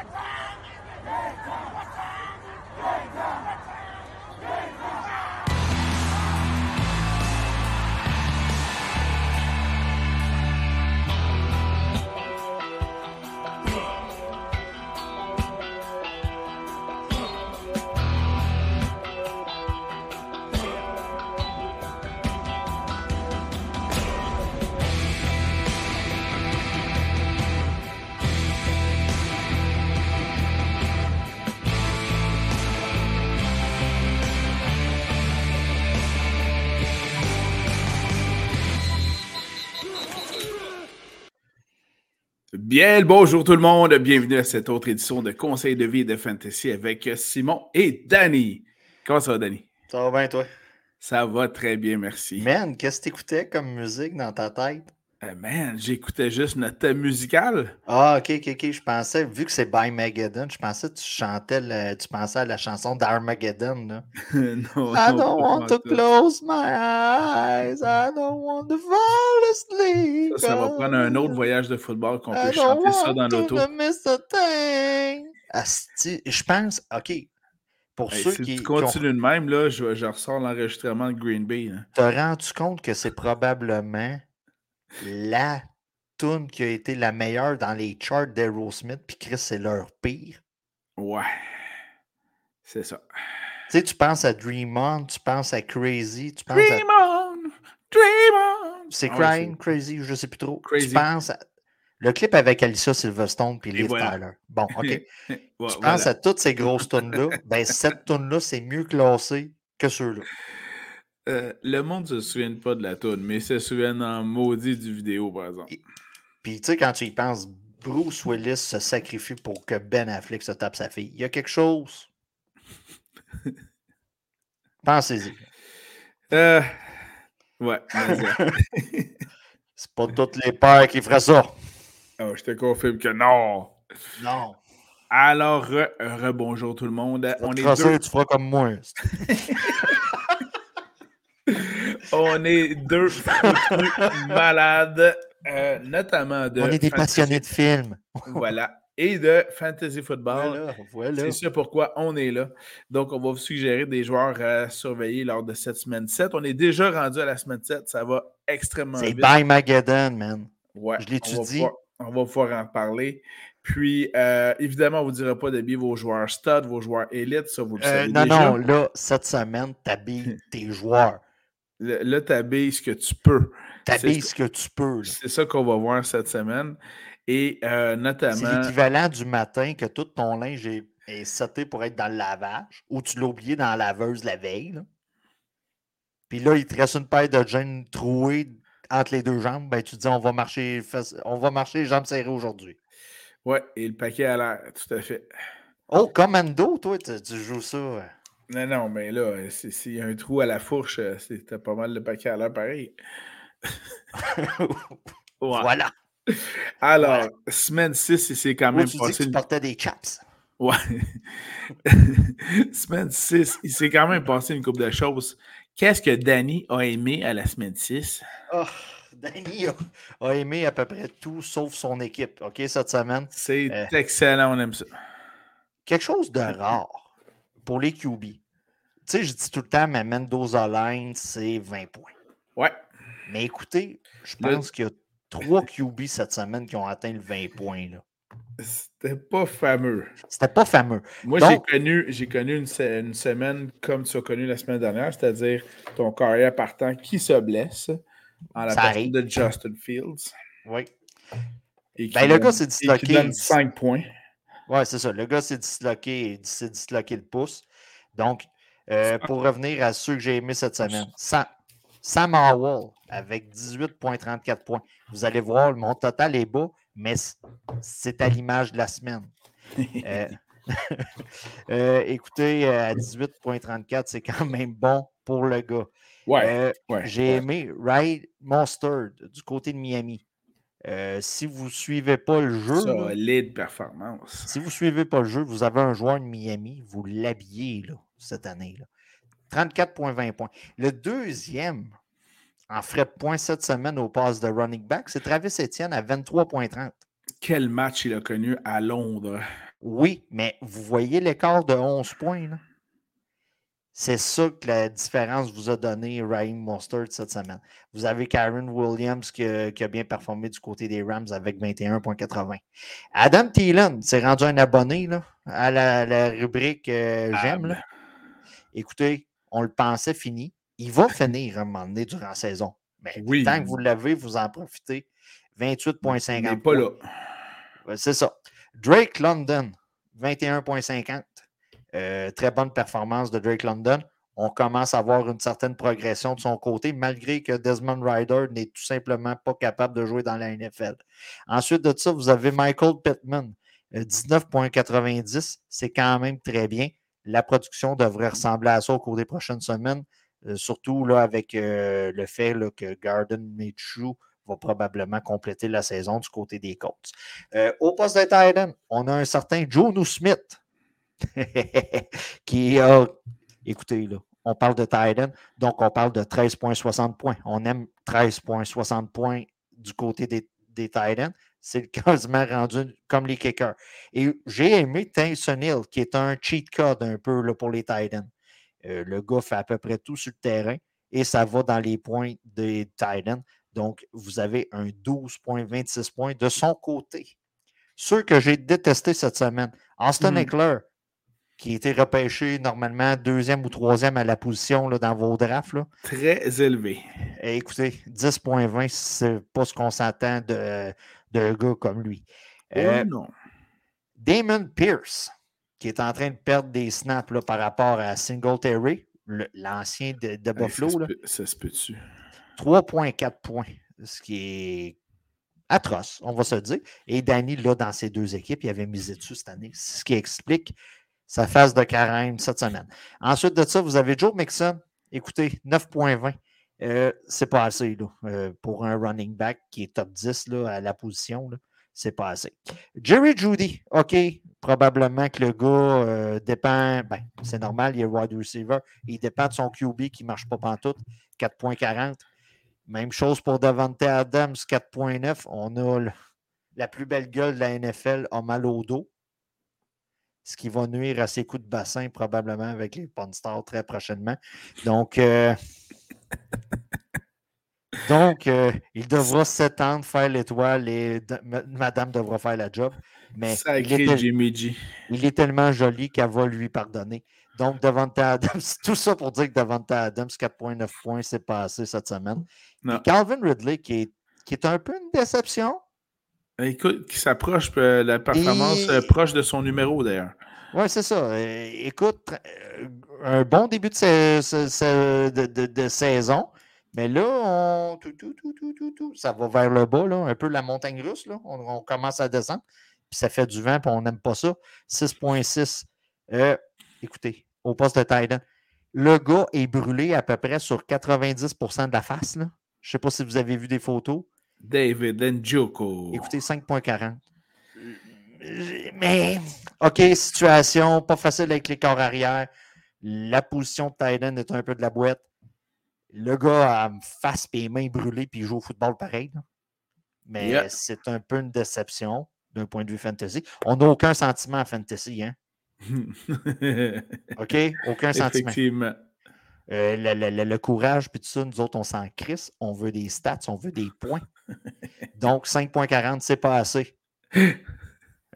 Let's go! Bien bonjour tout le monde, bienvenue à cette autre édition de Conseil de vie de Fantasy avec Simon et Danny. Comment ça va, Danny? Ça va bien, toi? Ça va très bien, merci. Man, qu'est-ce que t'écoutais comme musique dans ta tête? Euh, man, j'écoutais juste notre thème musical. Ah, ok, ok, ok. Je pensais, vu que c'est By Mageddon, je pensais que tu chantais, le- tu pensais à la chanson d'Armageddon. là. non, I non, don't want to close my eyes. I don't want to fall asleep. Ça, ça va prendre un autre voyage de football qu'on peut chanter ça dans to l'auto. je pense, ok, pour Hey, ceux si qui, tu qui ont- continues de même, là, je, je ressors l'enregistrement de Green Bay. là. T'as rendu compte que c'est probablement la tune qui a été la meilleure dans les charts d'Aerosmith, puis Chris, c'est leur pire. Ouais. C'est ça. Tu sais, tu penses à Dream On, tu penses à Crazy, tu penses à... Dream on! Dream on! C'est Ah ouais, Crying, Crazy, je sais plus trop. Crazy. Tu penses à... Le clip avec Alicia Silverstone puis Liv voilà. Tyler. Bon, OK. Ouais, tu voilà. penses à toutes ces grosses tunes-là, ben cette tune-là, c'est mieux classé que ceux-là. Euh, le monde se souvient pas de la toune, mais se souvient en maudit du vidéo, par exemple. Puis, tu sais, quand tu y penses, Bruce Willis se sacrifie pour que Ben Affleck se tape sa fille. Il y a quelque chose. Pensez-y. Euh, ouais. C'est pas toutes les pères qui feraient ça. Oh, je te confirme que non. Non. Alors, re- rebonjour tout le monde. On est, deux, tu feras comme moi. on est deux malades, euh, notamment de. On est des fantasy- passionnés de films. Voilà. Et de fantasy football. Voilà, voilà. C'est ça pourquoi on est là. Donc, on va vous suggérer des joueurs à surveiller lors de cette semaine 7. On est déjà rendu à la semaine 7. Ça va extrêmement C'est vite. By Mageddon, man. Ouais, Je l'étudie. On va pouvoir en parler. Puis, euh, évidemment, on ne vous dira pas d'habiller vos joueurs stud, vos joueurs élites. Ça, vous le Euh, savez non, déjà. non, là, cette semaine, t'habilles tes joueurs. Le- Là, tu habilles ce que tu peux. T'habilles C'est- ce que tu peux. C'est ça qu'on va voir cette semaine. Et euh, C'est notamment, l'équivalent du matin que tout ton linge est, est seté pour être dans le lavage ou tu l'as oublié dans la laveuse la veille. là. Puis là, il te reste une paire de jeans trouées entre les deux jambes. Ben, tu te dis, on va marcher, on va marcher jambes serrées aujourd'hui. ouais, et le paquet à l'air, tout à fait. Oh, Commando, toi, tu, tu joues ça. Non, non, mais là, c'est- s'il y a un trou à la fourche, euh, c'était pas mal de paquets à l'air pareil. Ouais. Voilà. Alors, semaine 6, il s'est quand même tu dis que passé tu des chaps. Ouais. semaine 6, il s'est quand même passé une couple de choses. Qu'est-ce que Danny a aimé à la semaine 6? Oh, Danny a, a aimé à peu près tout sauf son équipe, OK, cette semaine? C'est Euh. excellent, on aime ça. quelque chose de rare pour les QB. Tu sais, je dis tout le temps, ma Mendoza line, c'est 20 points. Ouais. Mais écoutez, je Le- pense qu'il y a trois QB cette semaine qui ont atteint le 20 points. là. C'était pas fameux. C'était pas fameux. Moi, Donc- j'ai connu, j'ai connu une, se- une semaine comme tu as connu la semaine dernière, c'est-à-dire ton carrière partant qui se blesse en la Ça personne arrive. de Justin Fields. Oui. Et Ben, le donne- gars s'est qui disloqué. donne 5 points. Ouais, c'est ça. Le gars s'est disloqué, il s'est disloqué le pouce. Donc, euh, pour revenir à ceux que j'ai aimés cette semaine, Sam, Sam Howell avec 18,34 points. Vous allez voir, mon total est bas, mais c'est à l'image de la semaine. Euh, euh, écoutez, à 18,34, c'est quand même bon pour le gars. Ouais. Ouais, J'ai ouais. aimé Ryan Mostert du côté de Miami. Euh, si vous ne suivez pas le jeu, là, Solide performance. si vous ne suivez pas le jeu, vous avez un joueur de Miami, vous l'habillez là, cette année. Là. 34,20 points. Le deuxième en frais de points cette semaine au pass de running back, c'est Travis Etienne à 23,30. Quel match il a connu à Londres. Oui, mais vous voyez l'écart de 11 points. Là? C'est ça que la différence vous a donné Ryan Mostert cette semaine. Vous avez Karen Williams qui a, bien performé du côté des Rams avec 21,80. Adam Thielen s'est rendu un abonné là, à la, rubrique euh, J'aime. Écoutez, on le pensait fini. Il va finir un moment donné durant la saison. Mais tant que vous l'avez, vous en profitez. 28,50. pas là. C'est ça. Drake London, 21,50. Euh, très bonne performance de Drake London. On commence à voir une certaine progression de son côté, malgré que Desmond Ryder n'est tout simplement pas capable de jouer dans la NFL. Ensuite de ça, vous avez Michael Pittman, 19,90. Euh, C'est quand même très bien. La production devrait ressembler à ça au cours des prochaines semaines, euh, surtout avec le fait que Garden Minshew va probablement compléter la saison du côté des Colts. au poste de Titan, on a un certain Joe Smith, qui a. Écoutez, là, on parle de Titan, donc on parle de 13,60 points. On aime 13,60 points du côté des, des Titans. C'est quasiment rendu comme les kickers. Et j'ai aimé Tyson Hill, qui est un cheat code un peu là, pour les Titans. Euh, le gars fait à peu près tout sur le terrain et ça va dans les points des Titans. Donc, vous avez un 12,26 points de son côté. Ceux que j'ai détestés cette semaine, Austin hmm. Eckler, qui était repêché normalement deuxième ou troisième à la position là, dans vos drafts. Là. Très élevé. Et écoutez, 10.20, c'est pas ce qu'on s'entend d'un gars comme lui. Oh euh, non. Damon Pierce, qui est en train de perdre des snaps là, par rapport à Singletary, l'ancien de, de, Buffalo. ça, se peut-tu? 3.4 points, ce qui est atroce, on va se dire. Et Danny, là, dans ces deux équipes, il avait misé dessus cette année, ce qui explique sa phase de carême cette semaine. Ensuite de ça, vous avez Joe Mixon. Écoutez, 9.20. Euh, c'est pas assez là, euh, pour un running back qui est top 10 là, à la position. C'est pas assez. Jerry Judy, OK. Probablement que le gars euh, dépend. Ben, c'est normal, il est wide receiver. Il dépend de son QB qui ne marche pas pantoute. 4.40. Même chose pour Davante Adams, 4.9. On a la plus belle gueule de la NFL a mal au dos ce qui va nuire à ses coups de bassin probablement avec les Pawn Stars très prochainement. Donc, donc euh, il devra s'étendre, faire l'étoile et madame devra faire la job. Mais il est, il est, tellement joli qu'elle va lui pardonner. Donc, Devante Adams, tout ça pour dire que Devante Adams, 4,9 points, c'est passé cette semaine. Calvin Ridley, qui est, qui est un peu une déception, Écoute, qui s'approche, euh, la performance euh, proche de son numéro d'ailleurs. Oui, c'est ça. Euh, écoute, un bon début de, de, saison, mais là, on, tout, tout, tout, ça va vers le bas, là, un peu la montagne russe. Là. On, commence à descendre, puis ça fait du vent, puis on n'aime pas ça. 6.6. écoutez, au poste de Titan, le gars est brûlé à peu près sur 90% de la face. Là. Je ne sais pas si vous avez vu des photos. David Njoko. Écoutez, 5.40. Mais, OK, situation pas facile avec les corps arrière. La position de Titan est un peu de la boîte. Le gars a face et mains brûlées puis il joue au football pareil. Mais c'est un peu une déception d'un point de vue fantasy. On n'a aucun sentiment à fantasy, hein? OK? Aucun sentiment. Effectivement. Euh, le, courage, puis tout ça, nous autres, on s'en crisse. On veut des stats, on veut des points. Donc, 5.40, c'est pas assez.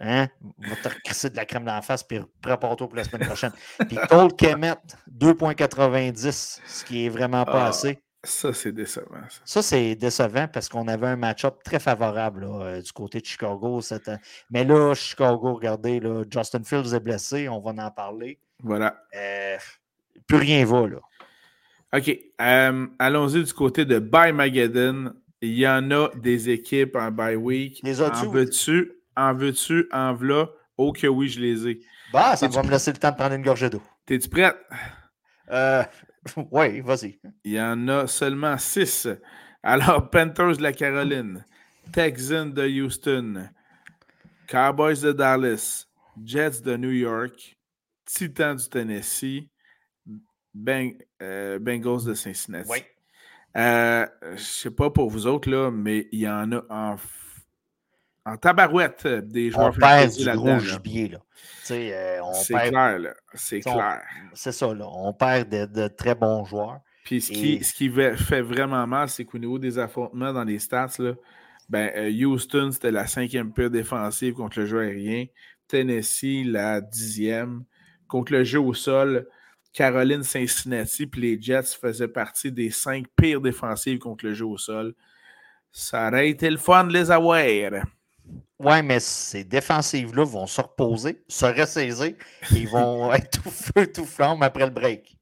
Hein? On va te crisser de la crème dans la face, puis prépare-toi pour la semaine prochaine. Puis Cole Kemet, 2.90, ce qui est vraiment pas ah, assez. Ça, c'est décevant. Ça, c'est décevant parce qu'on avait un match-up très favorable euh, du côté de Chicago. Mais là, Chicago, regardez, là, Justin Fields est blessé, on va en parler. Voilà. Euh, plus rien va, là. OK. Euh, allons-y du côté de By Mageddon. Il y en a des équipes en bye week. Les en veux-tu? En veux-tu? En v'là? Oh que oui, je les ai. Bah, ça va me laisser le temps de prendre une gorgée d'eau. T'es-tu prête? Euh, oui, vas-y. Il y en a seulement six. Alors, Panthers de la Caroline, Texans de Houston, Cowboys de Dallas, Jets de New York, Titans du Tennessee, euh, Bengals de Cincinnati. Oui. Euh, je sais pas pour vous autres, là, mais il y en a en. En tabarouette des joueurs on perd du gros gibier. Là. Euh, c'est clair, là. C'est clair. C'est ça, là. On perd de, très bons joueurs. Puis ce, qui, ce qui fait vraiment mal, c'est qu'au niveau des affrontements dans les stats, là, ben, euh, Houston, c'était la cinquième pire défensive contre le jeu aérien. Tennessee, la dixième. Contre le jeu au sol, Caroline, Cincinnati, puis les Jets faisaient partie des cinq pires défensives contre le jeu au sol. Ça aurait été le fun de les avoir. Oui, mais ces défensives-là vont se reposer, se ressaisir et ils vont être tout feu, tout flamme après le break.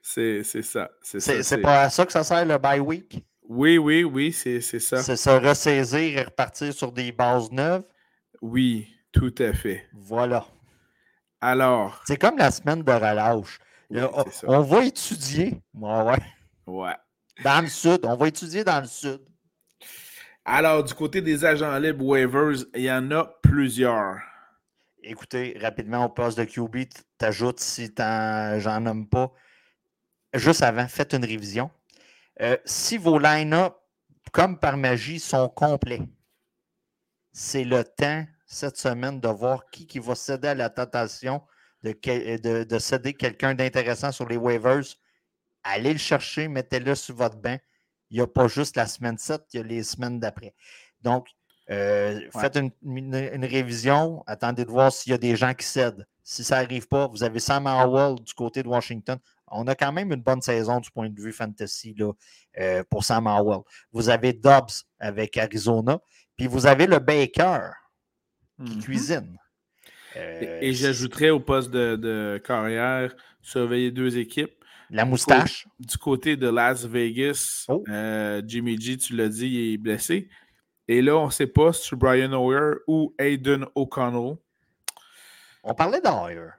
C'est ça. C'est pas à ça que ça sert le bye week? Oui, oui, oui, c'est ça. C'est se ressaisir et repartir sur des bases neuves? Oui, tout à fait. Voilà. Alors. C'est comme la semaine de relâche. on, va étudier. ouais. Ouais. Dans le sud. On va étudier dans le sud. Alors, du côté des agents libres waivers, il y en a plusieurs. Écoutez, rapidement, au poste de QB, t'ajoutes si j'en nomme pas. Juste avant, faites une révision. Euh, si vos line-up, comme par magie, sont complets, c'est le temps cette semaine de voir qui, qui va céder à la tentation de, de, céder quelqu'un d'intéressant sur les waivers. Allez le chercher, mettez-le sur votre banc. Il n'y a pas juste la semaine 7, il y a les semaines d'après. Donc, euh, faites une, révision, attendez de voir s'il y a des gens qui cèdent. Si ça n'arrive pas, vous avez Sam Howell du côté de Washington. On a quand même une bonne saison du point de vue fantasy là, euh, pour Sam Howell. Vous avez Dobbs avec Arizona, puis vous avez le Baker qui mm-hmm. cuisine. et, euh, j'ajouterais au poste de, carrière, surveiller deux équipes. La moustache. Du côté de Las Vegas, oh. euh, Jimmy G, tu l'as dit, il est blessé. Et là, on ne sait pas si c'est Brian Hoyer ou Aiden O'Connell. On parlait d'Hoyer.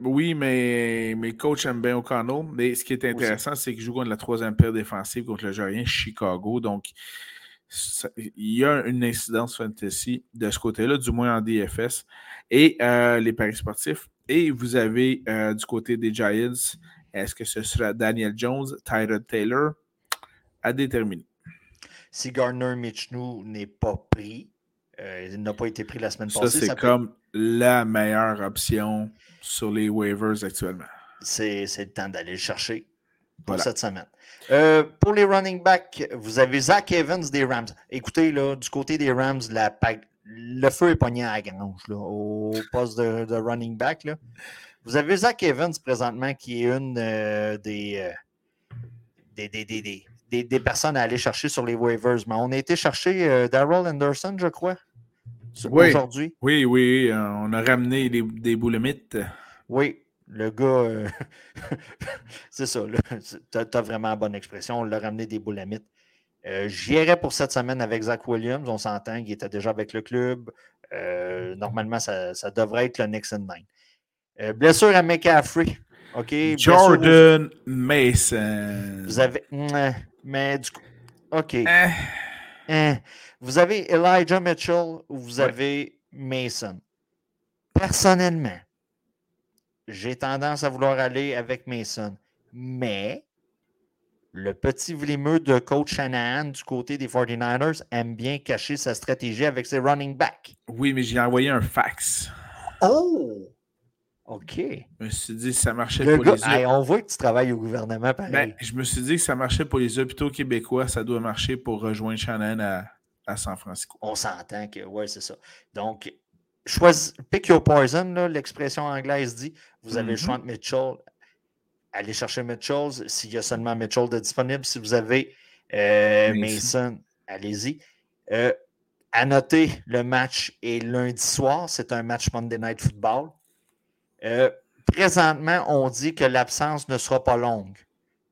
Oui, mais mes coachs aiment bien O'Connell. Mais ce qui est intéressant, c'est qu'il joue contre la troisième paire défensive contre le Jorien Chicago. Donc, il y a une incidence fantasy de ce côté-là, du moins en DFS. Et euh, les paris sportifs. Et vous avez euh, du côté des Giants, est-ce que ce sera Daniel Jones, Tyrod Taylor? À déterminer? Si Gardner Mitchell n'est pas pris, euh, il n'a pas été pris la semaine passée. Ça, c'est comme la meilleure option sur les waivers actuellement. C'est, le temps d'aller le chercher pour cette semaine. Euh, pour les running backs, vous avez Zach Evans des Rams. Écoutez, là, du côté des Rams, le feu est pogné à la grange au poste de, running back. Vous avez Zach Evans présentement qui est une euh, des, des, des, des, personnes à aller chercher sur les waivers. Mais on a été chercher Daryl Anderson, je crois oui. aujourd'hui. Oui, oui, euh, on a ramené des, des boulemites. Oui, le gars, euh, c'est ça, tu as, vraiment la bonne expression, on l'a ramené des boulamites. Euh, J'irai pour cette semaine avec Zach Williams, on s'entend, il était déjà avec le club. Euh, normalement, ça, ça, devrait être le Nixon 9. blessure à McCaffrey. OK. Jordan Mason. Vous avez. Mais du coup. OK. Eh. Vous avez Elijah Mitchell ou vous avez Mason? Personnellement, j'ai tendance à vouloir aller avec Mason. Mais le petit vlimeux de coach Shanahan du côté des 49ers aime bien cacher sa stratégie avec ses running backs. Oui, mais j'ai envoyé un fax. Oh! OK. Je me suis dit que ça marchait pour les yeux. on voit que tu travailles au gouvernement pareil. Ben, je me suis dit que ça marchait pour les hôpitaux québécois, ça doit marcher pour rejoindre Shannon à, à San Francisco. On s'entend que, oui, c'est ça. Donc, choisis, pick your poison, l'expression anglaise dit. Vous avez le choix mm-hmm. de Mitchell. Allez chercher Mitchell s'il y a seulement Mitchell de disponible. Si vous avez euh, Mason, allez-y. Euh, à noter, le match est lundi soir. C'est un match Monday Night Football. Euh, présentement, on dit que l'absence ne sera pas longue.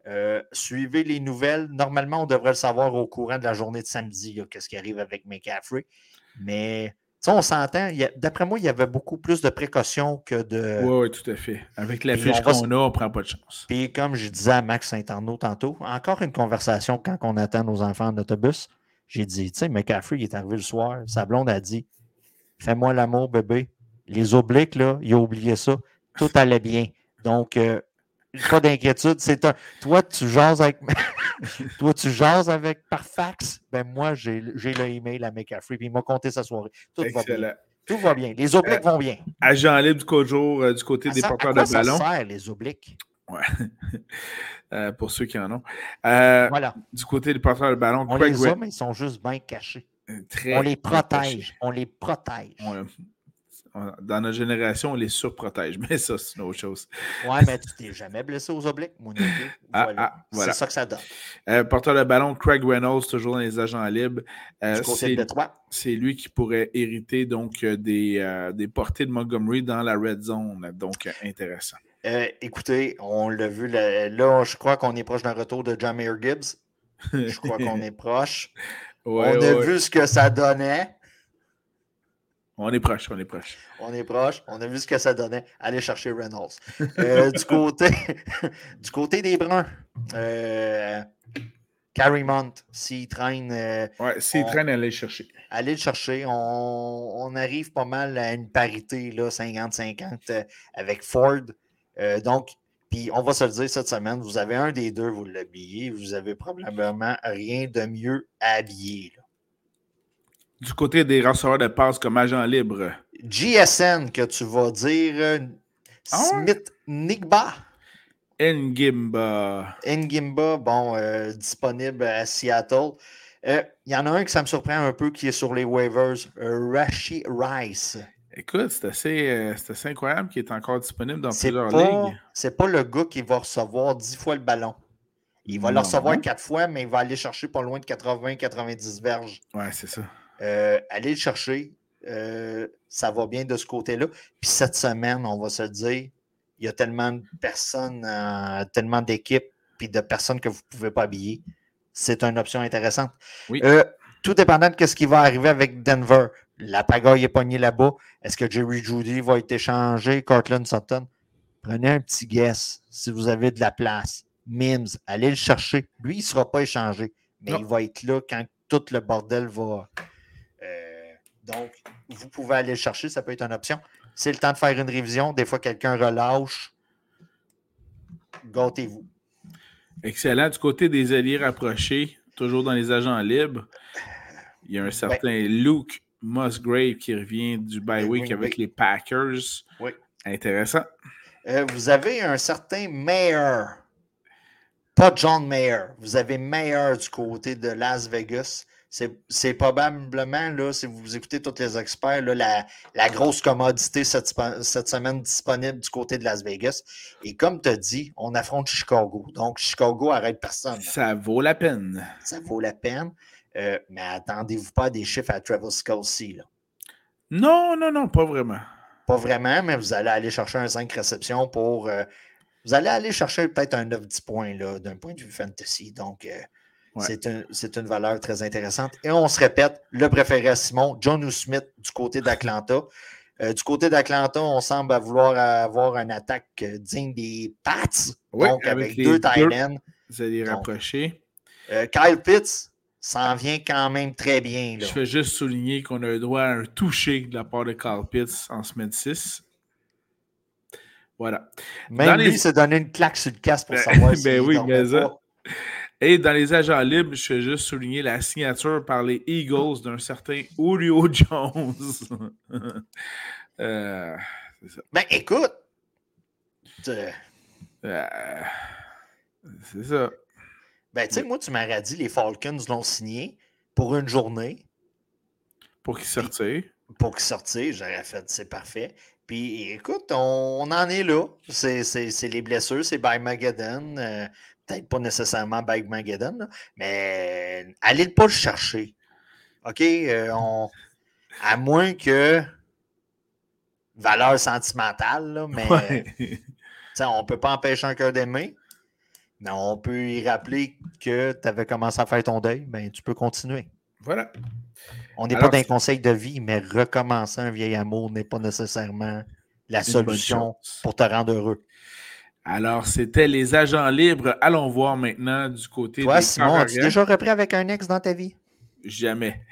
Euh, suivez les nouvelles. Normalement, on devrait le savoir au courant de la journée de samedi, qu'est-ce qui arrive avec McCaffrey. Mais on s'entend. D'après moi, il y avait beaucoup plus de précautions que de. Oui, oui, tout à fait. Avec la fiche qu'on a, on ne prend pas de chance. Puis comme je disais à Max Saint-Arnaud tantôt, encore une conversation quand on attend nos enfants en autobus. J'ai dit, tu sais, McCaffrey, il est arrivé le soir. Sa blonde a dit Fais-moi l'amour, bébé. Les obliques, là, il a oublié ça. Tout allait bien. Donc, euh, pas d'inquiétude. C'est un. Toi, tu jases avec. Toi, tu jases avec par fax. Ben moi, j'ai le email à McCaffrey, puis il m'a compté sa soirée. Tout va bien. Tout va bien. Les obliques vont bien. Agent libre du, jour, euh, du côté des porteurs de ballon. Ça sert, les obliques? Ouais. Euh, pour ceux qui en ont. Euh, voilà. Du côté des porteurs de ballon, on les a, mais ils sont juste bien cachés. on les protège. On les protège. Dans notre génération, on les surprotège, mais ça, c'est une autre chose. Ouais, mais tu t'es jamais blessé aux obliques, mon ah, ah, voilà. C'est ça que ça donne. Euh, porteur de ballon, Craig Reynolds, toujours dans les agents libres. Euh, c'est lui qui pourrait hériter donc euh, des, des portées de Montgomery dans la red zone. Donc, intéressant. écoutez, on l'a vu là, je crois qu'on est proche d'un retour de Jamir Gibbs. Je crois qu'on est proche. on a vu ce que ça donnait. On est proche, on est proche. On est proche. On a vu ce que ça donnait. Aller chercher Reynolds. Euh, du, côté, du côté des Bruns, euh, Carrie Mont, s'il traîne. Euh, ouais, s'il traîne, allez le chercher. Allez le chercher. On, arrive pas mal à une parité, 50-50 euh, avec Ford. donc, puis on va se le dire cette semaine, vous avez un des deux, vous l'habillez. Vous avez probablement rien de mieux à habiller. Là du côté des receveurs de passe comme agent libre? GSN, que tu vas dire euh, ah Smith Nigba. Ngimba. Ngimba, bon, euh, disponible à Seattle. Euh, il y en a un qui ça me surprend un peu qui est sur les waivers, Rashi Rice. Écoute, c'est assez, assez, incroyable qu'il est encore disponible dans plusieurs ligues. C'est pas le gars qui va recevoir 10 fois le ballon. Il va le recevoir 4 fois, mais il va aller chercher pas loin de 80-90 verges. Ouais, c'est ça. Euh, allez le chercher. Euh, ça va bien de ce côté-là. Puis cette semaine, on va se dire, il y a tellement de personnes, euh, tellement d'équipes, puis de personnes que vous ne pouvez pas habiller. C'est une option intéressante. tout dépendant de ce qui va arriver avec Denver. La pagaille est pognée là-bas. Est-ce que Jerry Judy va être échangé? Cortland Sutton? Prenez un petit guess si vous avez de la place. Mims, allez le chercher. Lui, il ne sera pas échangé, mais il va être là quand tout le bordel va, donc, vous pouvez aller le chercher, ça peut être une option. C'est le temps de faire une révision. Des fois, quelqu'un relâche. Gâtez-vous. Excellent. Du côté des alliés rapprochés, toujours dans les agents libres, il y a un certain Luke Musgrave qui revient du bye week avec les Packers. Oui. Intéressant. Euh, vous avez un certain Mayer. Pas John Mayer. Vous avez Mayer du côté de Las Vegas c'est probablement, là, si vous écoutez tous les experts, la, grosse commodité cette, semaine disponible du côté de Las Vegas. Et comme tu as dit, on affronte Chicago. Donc, Chicago arrête personne. Ça vaut la peine. Ça vaut la peine. Euh, mais attendez-vous pas des chiffres à Travis Kelsey. Là. Non, non, non, pas vraiment. Pas vraiment, mais vous allez aller chercher un 5 réceptions pour. Euh, vous allez aller chercher peut-être un 9-10 points d'un point de vue fantasy. Donc, euh, c'est une valeur très intéressante. Et on se répète, le préféré à Simon, John Smith du côté d'Atlanta. Euh, du côté d'Atlanta, on semble vouloir avoir une attaque euh, digne des Pats. donc, avec, deux tight Vous allez rapprocher. Euh, Kyle Pitts s'en vient quand même très bien. Je veux juste souligner qu'on a le droit à un toucher de la part de Kyle Pitts en semaine 6. Voilà. Même lui s'est donné une claque sur le casque pour ben, savoir si ben oui, mais ça. Et dans les agents libres, je vais juste souligner la signature par les Eagles d'un certain Julio Jones. euh, ça. Ben écoute, euh, c'est ça. Ben tu sais, moi, tu m'aurais dit les Falcons l'ont signé pour une journée. Pour qu'il sorte. Pour qu'il sorte, j'aurais fait, c'est parfait. Puis écoute, on, en est là. C'est les blessures, c'est by Magadan. Euh, peut-être pas nécessairement Bagmageddon, mais allez pas le chercher. OK? Euh, à moins que valeur sentimentale, mais on ne peut pas empêcher un cœur d'aimer. Mais on peut y rappeler que tu avais commencé à faire ton deuil, ben, tu peux continuer. Voilà. On n'est pas d'un conseil de vie, mais recommencer un vieil amour n'est pas nécessairement la solution pour te rendre heureux. Alors, c'était les agents libres. Allons voir maintenant du côté Toi, Simon, as-tu déjà repris avec un ex dans ta vie? Jamais.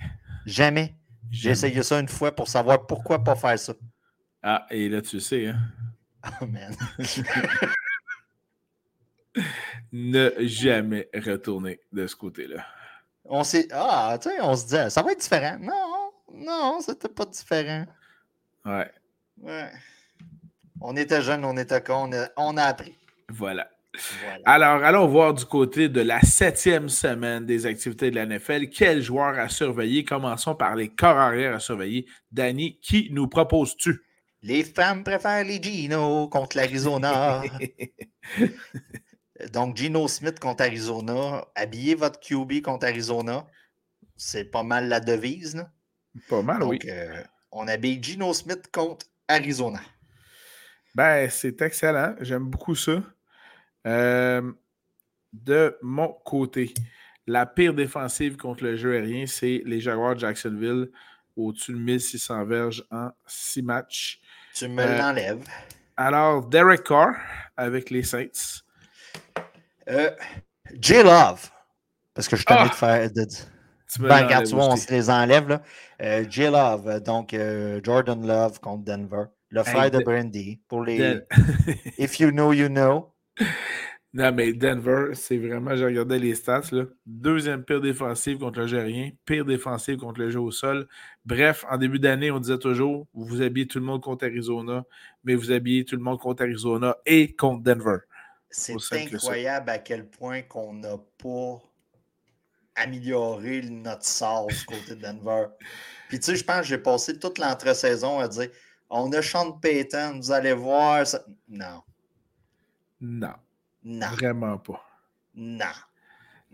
Jamais. J'ai essayé ça une fois pour savoir pourquoi pas faire ça. Ah, et là, tu sais, hein? Oh, man. ne jamais retourner de ce côté-là. On s'est. Ah, tu sais, on se dit, ça va être différent. Non, non, c'était pas différent. Ouais. Ouais. On était jeunes, on était cons, on a, appris. Voilà. Alors, allons voir du côté de la septième semaine des activités de la NFL. Quels joueurs à surveiller? Commençons par les corps arrière à surveiller. Danny, qui nous proposes-tu? Les femmes préfèrent les Gino contre l'Arizona. Donc, Gino Smith contre Arizona. Habillez votre QB contre Arizona. C'est pas mal la devise. Là. Pas mal, Donc, oui. Euh, on habille Gino Smith contre Arizona. Ben, c'est excellent. J'aime beaucoup ça. Euh, de mon côté, la pire défensive contre le jeu aérien, c'est les Jaguars de Jacksonville, au-dessus de 1600 verges en 6 matchs. Tu me euh, l'enlèves. Alors, Derek Carr avec les Saints. Euh, J. Love. Parce que je suis ah! de faire. De... Ben, regarde, tu vois, on se les enlève. Là. Euh, J. Love, donc euh, Jordan Love contre Denver. Le frère hey, de Brandy. Pour les. If you know, you know. Non, mais Denver, c'est vraiment, j'ai regardé les stats. Là. Deuxième pire défensive contre le Gérien, pire défensive contre le jeu au sol. Bref, en début d'année, on disait toujours vous habillez tout le monde contre Arizona, mais vous habillez tout le monde contre Arizona et contre Denver. C'est incroyable à quel point qu'on n'a pas amélioré notre sort du côté de Denver. Puis tu sais, je pense que j'ai passé toute l'entre-saison à dire on a Sean Payton, vous allez voir. Ça... Non. Non. Non. Vraiment pas. Non.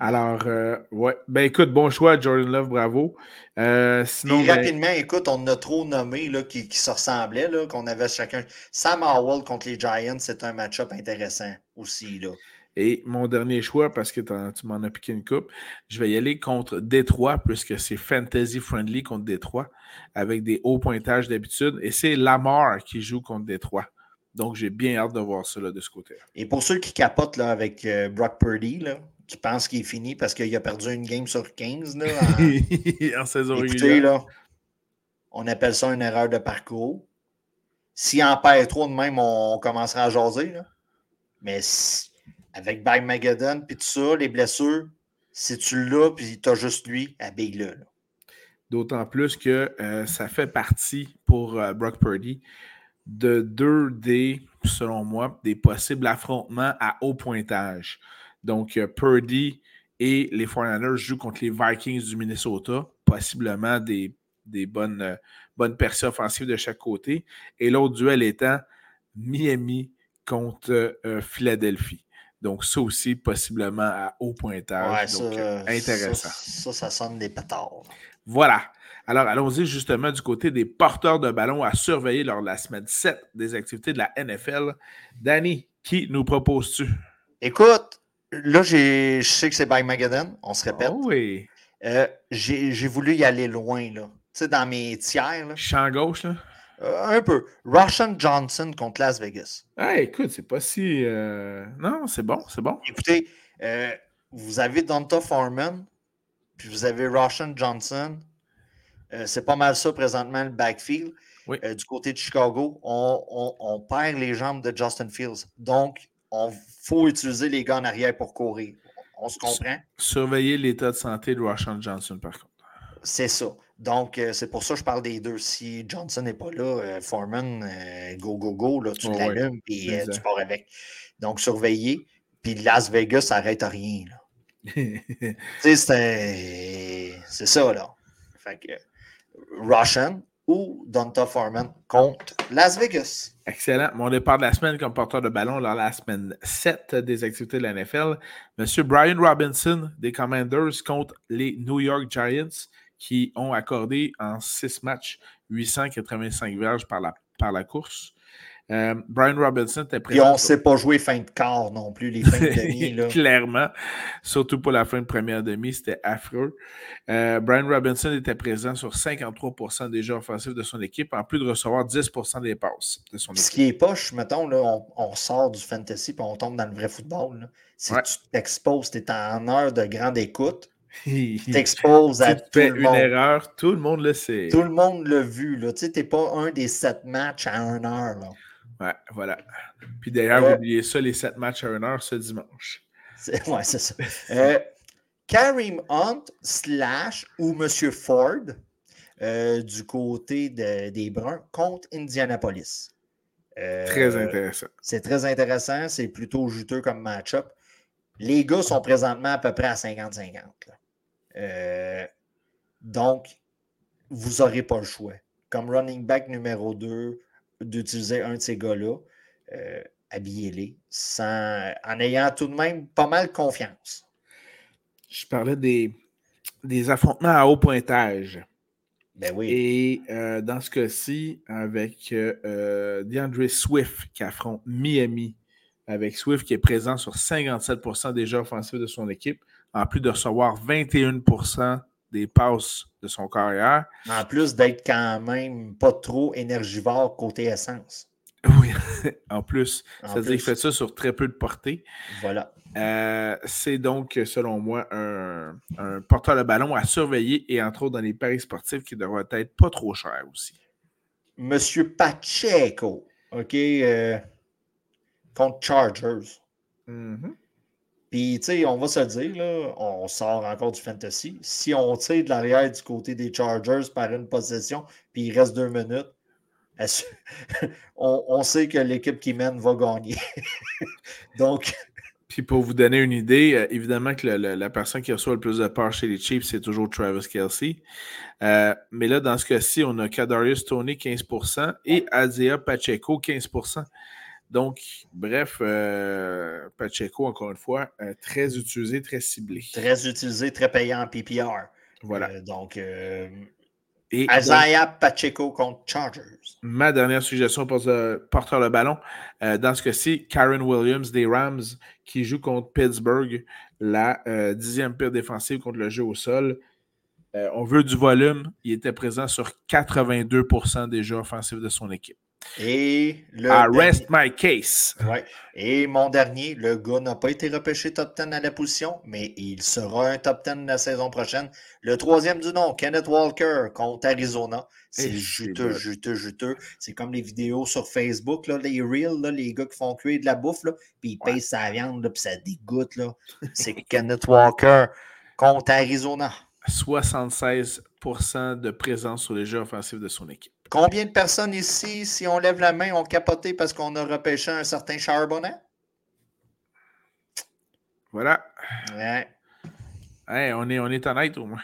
Alors, euh, ouais. Ben écoute, bon choix, Jordan Love, bravo. Euh, sinon, ben... rapidement, écoute, on a trop nommé là, qui, qui se ressemblaient, qu'on avait chacun. Sam Howell contre les Giants, c'est un match-up intéressant aussi. Là. Et mon dernier choix, parce que tu m'en as piqué une coupe, je vais y aller contre Détroit, puisque c'est fantasy friendly contre Détroit, avec des hauts pointages d'habitude. Et c'est Lamar qui joue contre Détroit. Donc, j'ai bien hâte de voir ça de ce côté. Et pour ceux qui capotent là, avec euh, Brock Purdy, là, qui pensent qu'il est fini parce qu'il a perdu une game sur 15 là, en... en saison Écoutez, là, on appelle ça une erreur de parcours. S'il en perd trop de même, on, commencera à jaser. Là. Mais si, avec Bag Magadon puis tout ça, les blessures, si tu l'as puis tu as juste lui, habille-le. D'autant plus que euh, ça fait partie pour euh, Brock Purdy de deux des, selon moi, des possibles affrontements à haut pointage. Donc, euh, Purdy et les 49ers jouent contre les Vikings du Minnesota, possiblement des, des bonnes, euh, bonnes percées offensives de chaque côté. Et l'autre duel étant Miami contre euh, Philadelphie. Donc, ça aussi, possiblement à haut pointage. Donc, intéressant. Ça, ça, ça sonne des pétards. Voilà. Alors, allons-y justement du côté des porteurs de ballon à surveiller lors de la semaine 7 des activités de la NFL. Danny, qui nous proposes-tu? Écoute, là, je sais que c'est by Magadan, on se répète. Oh oui. Euh, j'ai voulu y aller loin, là. Tu sais, dans mes tiers. Là. Champ gauche, là? Euh, un peu. Russian Johnson contre Las Vegas. Ah, écoute, c'est pas si. Euh... Non, c'est bon, c'est bon. Écoutez, vous avez Donta Foreman, puis vous avez Russian Johnson, c'est pas mal ça présentement, le backfield. Euh, du côté de Chicago, on, perd les jambes de Justin Fields. Donc, il faut utiliser les gars en arrière pour courir. On se comprend? Surveiller l'état de santé de Roshan Johnson, par contre. C'est ça. Donc, euh, c'est pour ça que je parle des deux. Si Johnson n'est pas là, Foreman, go, go, go, là, tu l'allumes et tu pars avec. Donc, surveiller. Puis Las Vegas, ça n'arrête rien. tu sais, c'est ça, là. Fait que, Russian ou Donta Foreman contre Las Vegas. Excellent. Mon départ de la semaine comme porteur de ballon lors la semaine 7 des activités de la NFL. Monsieur Brian Robinson des Commanders contre les New York Giants qui ont accordé en 6 matchs 885 verges par la, par la course. Euh, Brian Robinson était présent. Et on ne sait pas jouer fin de quart non plus, les fins de demi. Là. Clairement. Surtout pour la fin de première demi, c'était affreux. Euh, Brian Robinson était présent sur 53% des jeux offensifs de son équipe, en plus de recevoir 10% des passes de son équipe. Ce qui est poche, mettons, là, on, sort du fantasy et on tombe dans le vrai football. Si tu t'exposes, tu es en heure de grande écoute. tu t'exposes à tout le monde. une erreur, tout le monde le sait. Tout le monde l'a vu. Tu n'es pas un des sept matchs à une heure. Là. Ouais, voilà. Puis d'ailleurs, Euh, oubliez ça, les 7 matchs à 1 heure ce dimanche. Ouais, c'est ça. Euh, Karim Hunt slash ou Monsieur Ford euh, du côté de- des Bruns contre Indianapolis. Euh, Très intéressant. C'est très intéressant. C'est plutôt juteux comme match-up. Les gars sont présentement à peu près à 50-50. là. Euh, donc, vous n'aurez pas le choix. Comme running back numéro 2, d'utiliser un de ces gars-là. Euh, habillez-les sans, en ayant tout de même pas mal confiance. Je parlais des, des affrontements à haut pointage. Ben oui. Et euh, dans ce cas-ci, avec euh, euh, DeAndre Swift qui affronte Miami, avec Swift qui est présent sur 57% des jeux offensifs de son équipe, en plus de recevoir 21% des passes de son carrière. En plus d'être quand même pas trop énergivore côté essence. Oui, en plus, c'est-à-dire qu'il fait ça sur très peu de portée. Voilà. Euh, c'est donc, selon moi, un, un porteur de ballon à surveiller et entre autres dans les paris sportifs qui devraient être pas trop cher aussi. Monsieur Pacheco, OK, euh, contre Chargers. Mhm. Puis, tu sais, on va se dire, là, on sort encore du fantasy. Si on tire de l'arrière du côté des Chargers par une possession, puis il reste deux minutes, on, sait que l'équipe qui mène va gagner. Donc, Puis pour vous donner une idée, euh, évidemment que la personne qui reçoit le plus de parts chez les Chiefs, c'est toujours Travis Kelsey. Euh, mais là, dans ce cas-ci, on a Kadarius Tony 15% et Azea Pacheco 15%. Donc, bref, euh, Pacheco, encore une fois, euh, très utilisé, très ciblé. très utilisé, très payant en PPR. Voilà. Euh, donc, Et donc, Isaiah Pacheco contre Chargers. ma dernière suggestion pour ce porteur de ballon, dans ce cas-ci, Karen Williams des Rams qui joue contre Pittsburgh, la dixième pire défensive contre le jeu au sol. On veut du volume. Il était présent sur 82% des jeux offensifs de son équipe. Et le I dernier- rest my case. Ouais. Et mon dernier, le gars n'a pas été repêché top 10 à la position, mais il sera un top 10 la saison prochaine. Le troisième du nom, Kenneth Walker contre Arizona. C'est Et juteux, c'est juteux, juteux. C'est comme les vidéos sur Facebook, là, les reels, là, les gars qui font cuire de la bouffe, là, puis ils Ouais. payent sa viande, puis ça dégoûte. C'est Kenneth Walker contre Arizona. 76% de présence sur les jeux offensifs de son équipe. Combien de personnes ici, si on lève la main, ont capoté parce qu'on a repêché un certain Charbonnet? Voilà. Ouais. Hey, on, est, on est honnête au moins.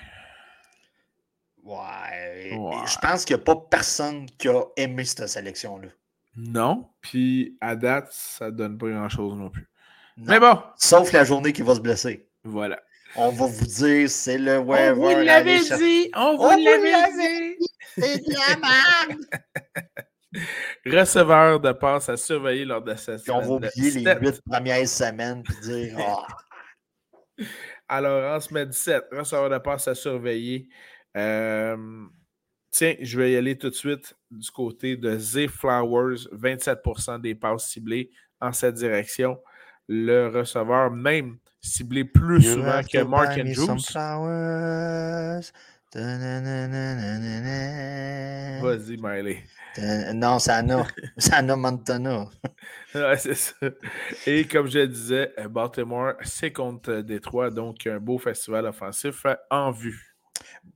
Ouais. Ouais. Je pense qu'il n'y a pas personne qui a aimé cette sélection-là. Non. Puis à date, ça donne pas grand-chose non plus. Non. Mais bon, Sauf la journée qui va se blesser. voilà. On va vous dire, c'est le on waiver. vous l'avait dit! On vous On vous l'avait dit! C'est de la merde! Receveur de passe à surveiller lors de cette Puis on va semaine oublier les huit premières semaines puis dire Ah, Alors, en semaine 7, receveur de passe à surveiller. Euh, tiens, je vais y aller tout de suite du côté de Z Flowers, 27% des passes ciblées en cette direction. Le receveur, même ciblé plus You souvent que Mark Andrews. Vas-y, Miley. Non, ça en a. Ça en a Montana. Ouais, c'est ça. Et comme je disais, Baltimore, c'est contre Détroit, donc un beau festival offensif en vue.